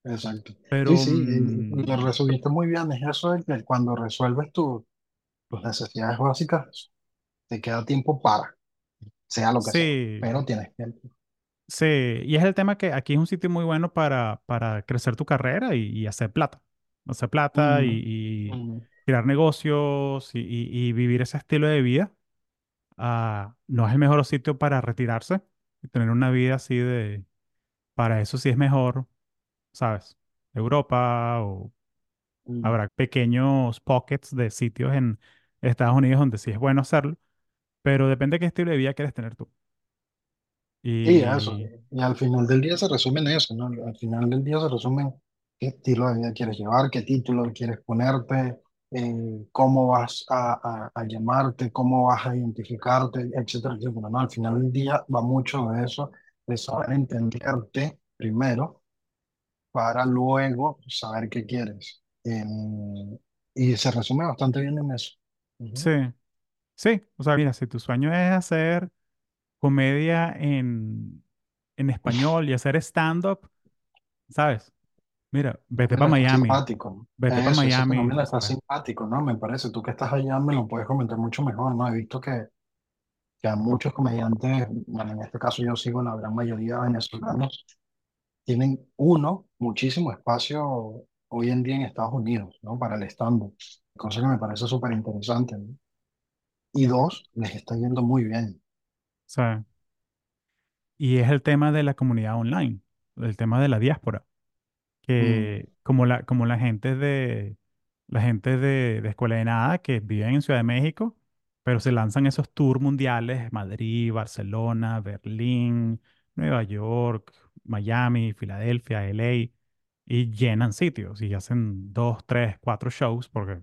exacto. Sí, Pero, sí, lo mm, resumiste muy bien, es eso de que cuando resuelves tu- tus necesidades básicas, te queda tiempo para, sea lo que sea, sí, pero tienes tiempo. sí. Y es el tema que aquí es un sitio muy bueno para, para crecer tu carrera y, y hacer plata. Hacer plata y, Ujú, y crear negocios y, y- y vivir ese estilo de vida. Ah, no es el mejor sitio para retirarse y tener una vida así de... Para eso sí es mejor, ¿sabes? Europa o ujú. habrá pequeños pockets de sitios en Estados Unidos donde sí es bueno hacerlo, pero depende de qué estilo de vida quieres tener tú. Y eso, Y y al final del día se resume en eso, ¿no? Al final del día se resume en qué estilo de vida quieres llevar, qué título quieres ponerte, eh, cómo vas a, a- a llamarte, cómo vas a identificarte, etcétera, etcétera, ¿no? Al final del día va mucho de eso, de saber entenderte primero para luego saber qué quieres. Em, y se resume bastante bien en eso. Sí, Ujú. sí, o sea, mira, si tu sueño es hacer comedia en, en español y hacer stand-up, ¿sabes? Mira, vete para está Miami, simpático. vete para Eso, ese Miami, fenómeno está ¿sabes? simpático, ¿no? Me parece. Tú que estás allá me lo puedes comentar mucho mejor, ¿no? He visto que, que a muchos comediantes, bueno, en este caso yo sigo la gran mayoría venezolanos, tienen uno, muchísimo espacio hoy en día en Estados Unidos, ¿no? Para el stand-up. Cosa que me parece súper interesante, ¿no? Y dos, les está yendo muy bien. Sea, y es el tema de la comunidad online, el tema de la diáspora. Mm, que como la, como la gente de la gente de, de Escuela de Nada que viven en Ciudad de México, pero se lanzan esos tours mundiales, Madrid, Barcelona, Berlín, Nueva York, Miami, Filadelfia, LA, y llenan sitios y hacen dos, tres, cuatro shows, porque,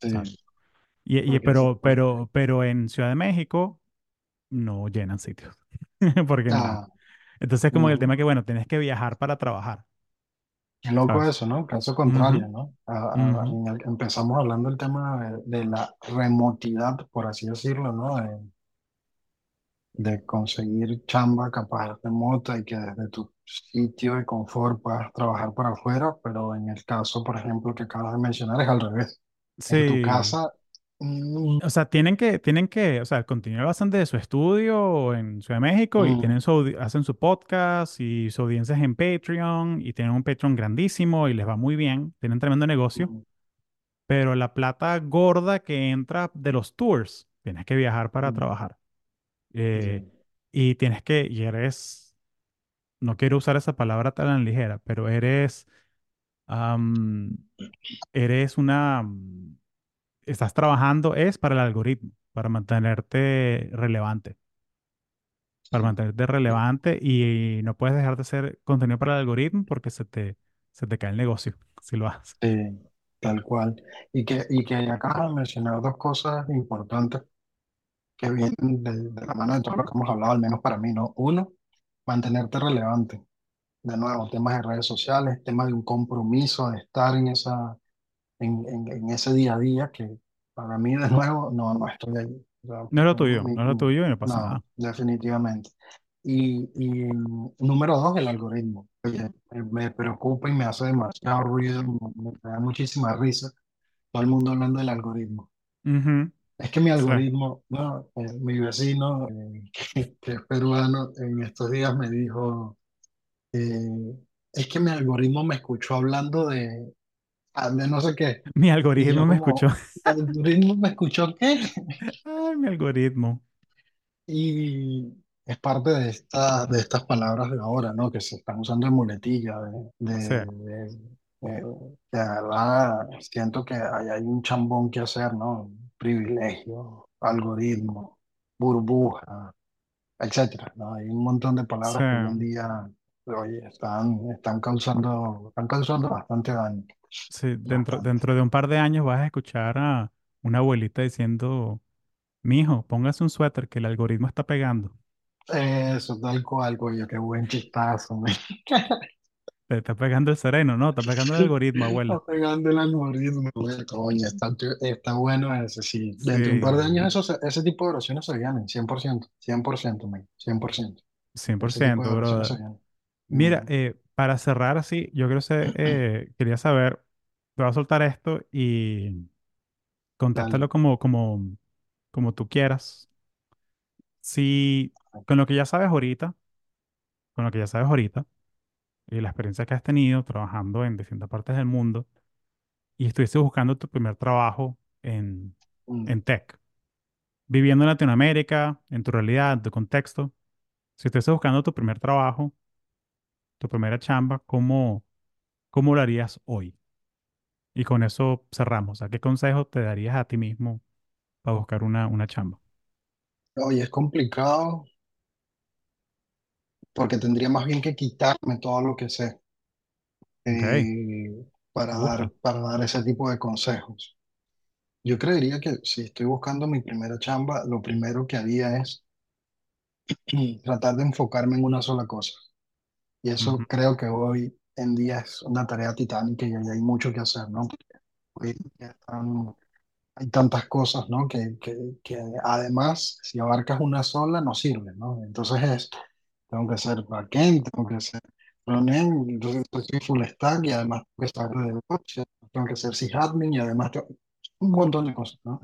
sí, y, y- porque sí, pero, pero, pero en Ciudad de México no llenan sitios, porque no. Ah, Entonces, como el tema ujú. que, bueno, tienes que viajar para trabajar, Qué loco ¿sabes? eso, ¿no? Caso contrario, ¿no? A- a- ujú. en el- empezamos hablando del tema de, de la remotidad, por así decirlo, ¿no? De, de conseguir chamba capaz remota y que desde tu sitio de confort puedas trabajar para afuera, pero en el caso, por ejemplo, que acabas de mencionar, es al revés. En tu Sí, casa, mm, o sea, tienen que, tienen que, o sea, continuar bastante de su estudio en Ciudad de México y mm, tienen su, hacen su podcast y su audiencia es en Patreon y tienen un Patreon grandísimo y les va muy bien, tienen tremendo negocio, mm, pero la plata gorda que entra de los tours, tienes que viajar para mm, trabajar. Eh, sí. y tienes que, y eres, no quiero usar esa palabra tan ligera, pero eres, eres una, mm, estás trabajando es para el algoritmo. para mantenerte relevante. Para mantenerte relevante y no puedes dejar de hacer contenido para el algoritmo porque se te, se te cae el negocio si lo haces. sí, tal cual. Y que, y que acabas de mencionar dos cosas importantes que vienen de, de la mano de todo lo que hemos hablado, al menos para mí, ¿no? Uno, mantenerte relevante. De nuevo, temas de redes sociales, tema de un compromiso de estar en esa, en, en, en ese día a día que para mí, de nuevo, no, no estoy ahí. O sea, No lo tuyo, mi- no lo tuyo y no pasa no, nada. definitivamente. Y, y número dos, el algoritmo. Oye, me me preocupa y me hace demasiado ruido, me, me da muchísima risa todo el mundo hablando del algoritmo. Ujú, Es que mi Sí, algoritmo, no, eh, mi vecino, eh, que, que es peruano, en estos días me dijo, eh, es que mi algoritmo me escuchó hablando de, ah, de no sé qué. mi algoritmo me escuchó. ¿el algoritmo me escuchó qué? Ay, mi algoritmo. Y es parte de, esta, de estas palabras de ahora, ¿no? Que se están usando de muletilla, de, Sí, de, de- de- verdad, siento que hay, hay un chambón que hacer, ¿no? Privilegio, algoritmo, burbuja, etcétera, ¿no? Hay un montón de sí, palabras que hoy en día, oye, están, están causando, están causando bastante daño, sí. Dentro, bastante. dentro de un par de años vas a escuchar a una abuelita diciendo, mijo, póngase un suéter que el algoritmo está pegando. Eso, tal cual, coño, qué buen chistazo, Te está pegando el sereno, ¿no? Está pegando el algoritmo, abuela. Está pegando el algoritmo, güey. Coño, está, está bueno ese, sí. Dentro de un par de años eso, se- ese tipo de oraciones se vienen, 100%, 100%, men, 100%. cien por Mira, Mm, eh, para cerrar así, yo creo que eh, quería saber, te voy a soltar esto y dale. contéstalo como, como, como tú quieras. Si con lo que ya sabes ahorita, con lo que ya sabes ahorita, y la experiencia que has tenido trabajando en distintas partes del mundo, y estuviste buscando tu primer trabajo en, Mm. en tech, viviendo en Latinoamérica, en tu realidad, en tu contexto, si estuviste buscando tu primer trabajo, tu primera chamba, ¿cómo, cómo lo harías hoy? Y con eso cerramos. ¿A qué consejo te darías a ti mismo para buscar una, una chamba? Oye, es complicado porque tendría más bien que quitarme todo lo que sé Ok, eh, para dar, gusta. para dar ese tipo de consejos. Yo creería que si estoy buscando mi primera chamba, lo primero que haría es tratar de enfocarme en una sola cosa. Y eso Ujú, creo que hoy en día es una tarea titánica y hay mucho que hacer, ¿no? Hoy están- hay tantas cosas, ¿no? Que, que, que además, si abarcas una sola, no sirve, ¿no? Entonces es, tengo que ser backend, tengo que ser frontend, entonces soy full stack y además tengo que estar de DevOps, tengo que ser sysadmin y además tengo- un montón de cosas, ¿no?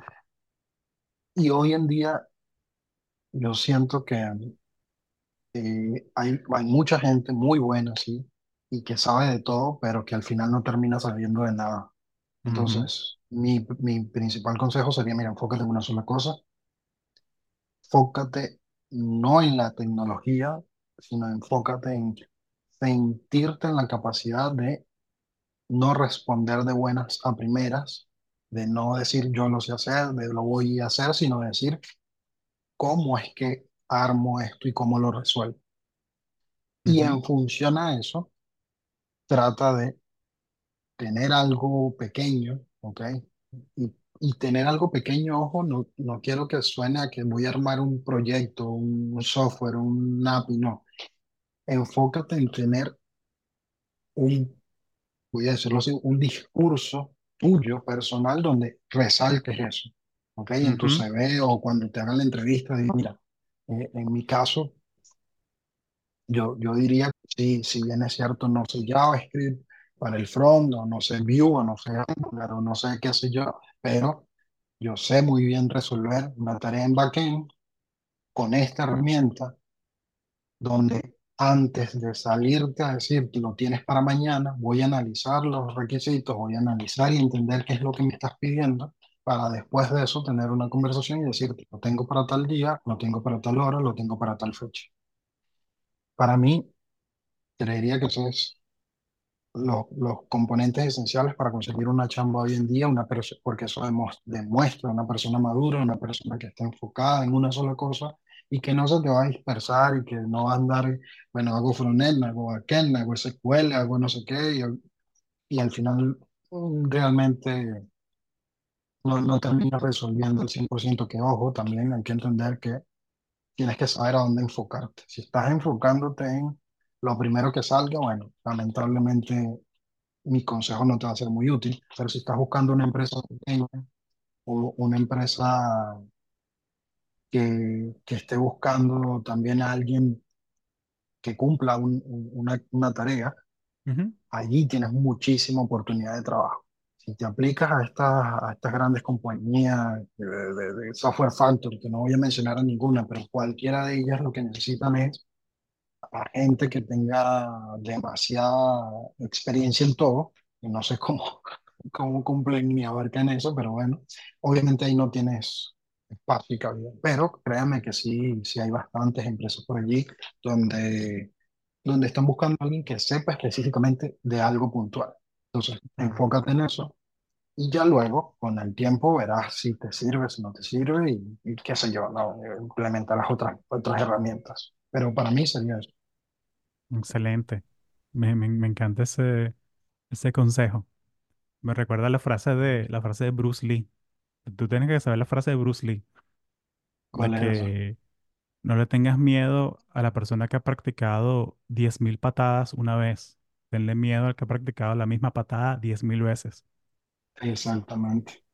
Y hoy en día yo siento que eh, hay, hay mucha gente muy buena, sí, y que sabe de todo, pero que al final no termina sabiendo de nada. Entonces, mi, mi principal consejo sería, mira, enfócate en una sola cosa, enfócate no en la tecnología, sino enfócate en sentirte en la capacidad de no responder de buenas a primeras, de no decir yo lo sé hacer, de lo voy a hacer, sino decir cómo es que armo esto y cómo lo resuelvo. Y ujú, en función a eso, trata de tener algo pequeño, ¿ok? Y, y tener algo pequeño, ojo, no, no quiero que suene a que voy a armar un proyecto, un software, un API, no. Enfócate en tener un, voy a decirlo así, un discurso tuyo personal donde resaltes eso, ¿ok? En tu ujú, CV o cuando te hagan la entrevista, di, mira, eh, en mi caso, Yo, yo diría que sí, si bien es cierto, no sé JavaScript para el front, o no sé Vue, o no sé Angular, o no sé qué sé yo, pero yo sé muy bien resolver una tarea en backend con esta herramienta, donde antes de salirte a decir que lo tienes para mañana, voy a analizar los requisitos, voy a analizar y entender qué es lo que me estás pidiendo, para después de eso tener una conversación y decirte, lo tengo para tal día, lo tengo para tal hora, lo tengo para tal fecha. Para mí, creería que eso es los, los componentes esenciales para conseguir una chamba hoy en día, una porque eso demuestra una persona madura, una persona que está enfocada en una sola cosa y que no se te va a dispersar y que no va a andar, bueno, hago frontend, hago backend, hago SQL, hago no sé qué, y, y al final mm, realmente no, no terminas resolviendo el 100% que, ojo, también hay que entender que tienes que saber a dónde enfocarte. Si estás enfocándote en lo primero que salga, bueno, lamentablemente mi consejo no te va a ser muy útil, pero si estás buscando una empresa pequeña o una empresa que, que esté buscando también a alguien que cumpla un- un- una, una tarea, allí tienes muchísima oportunidad de trabajo. Si te aplicas a estas, a estas grandes compañías de, de- software factory, que no voy a mencionar a ninguna, pero cualquiera de ellas lo que necesitan es a gente que tenga demasiada experiencia en todo, y no sé cómo, cómo cumplen ni abarcan eso, pero bueno, obviamente ahí no tienes espacio y cabida. Pero créanme que sí, sí hay bastantes empresas por allí donde, donde están buscando a alguien que sepa específicamente de algo puntual. Entonces, enfócate en eso y ya luego, con el tiempo, verás si te sirve, si no te sirve y, y qué sé yo, no, implementarás otras, otras herramientas. Pero para mí sería eso. Excelente. Me, me, me encanta ese, ese consejo. Me recuerda la frase de, la frase de Bruce Lee. Tú tienes que saber la frase de Bruce Lee, que no le tengas miedo a la persona que ha practicado 10.000 patadas una vez. Tenle miedo al que ha practicado la misma patada 10.000 veces. Exactamente,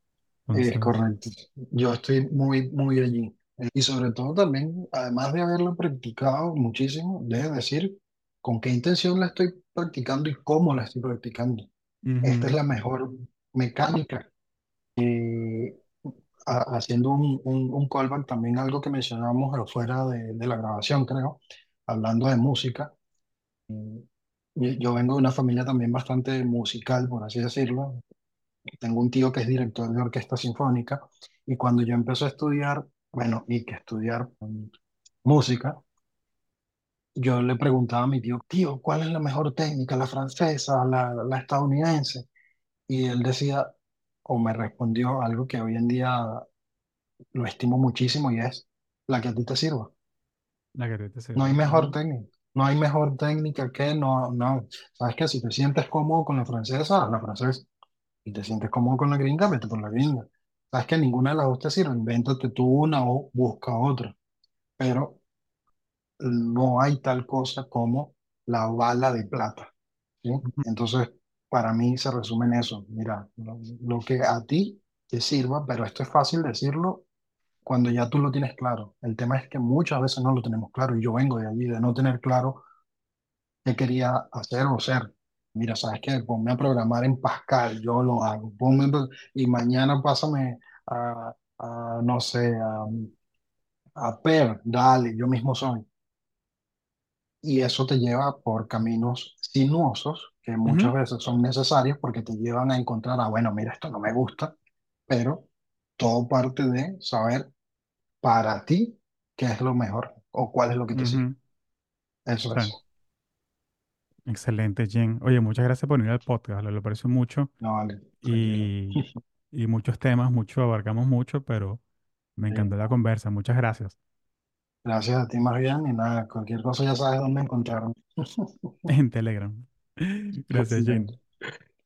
es Entonces, correcto. Yo estoy muy, muy allí. Eh, Y sobre todo también, además de haberlo practicado muchísimo, de decir con qué intención la estoy practicando y cómo la estoy practicando. Esta es la mejor mecánica. Ha- haciendo un, un, un callback también algo que mencionamos afuera de, de la grabación, creo, hablando de música. Yo, yo vengo de una familia también bastante musical, por así decirlo. Tengo un tío que es director de orquesta sinfónica y cuando yo empecé a estudiar, bueno, y que estudiar música, yo le preguntaba a mi tío, tío, ¿cuál es la mejor técnica, la francesa, la, la estadounidense? Y él decía, o me respondió algo que hoy en día lo estimo muchísimo y es la que a ti te sirva. la que te No hay sirva. mejor técnica. No hay mejor técnica que no, no. Sabes que si te sientes cómodo con la francesa, haz la francesa. Si te sientes cómodo con la gringa, vete por la gringa. Sabes que ninguna de las dos te sirve, invéntate tú una o busca otra. Pero no hay tal cosa como la bala de plata, ¿sí? Entonces, para mí se resume en eso. Mira, lo, lo que a ti te sirva, pero esto es fácil decirlo cuando ya tú lo tienes claro. El tema es que muchas veces no lo tenemos claro y yo vengo de allí, de no tener claro qué quería hacer o ser. Mira, ¿sabes qué? Ponme a programar en Pascal, yo lo hago. Ponme, Pas- y mañana pásame a, a, no sé, a, a Per, dale, yo mismo soy. Y eso te lleva por caminos sinuosos que muchas ujú, veces son necesarios porque te llevan a encontrar, ah, bueno, mira, esto no me gusta, pero todo parte de saber para ti qué es lo mejor o cuál es lo que te sirve. Eso es. Excelente, Jen. Oye, muchas gracias por venir al podcast. Lo, lo aprecio mucho No, vale, y, y muchos temas, mucho, abarcamos mucho, pero me Sí, encantó la conversa. Muchas gracias. Gracias a ti bien y nada, cualquier cosa ya sabes dónde encontrarme. En Telegram. Gracias, Jen.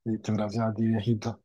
Listo, gracias a ti, viejito.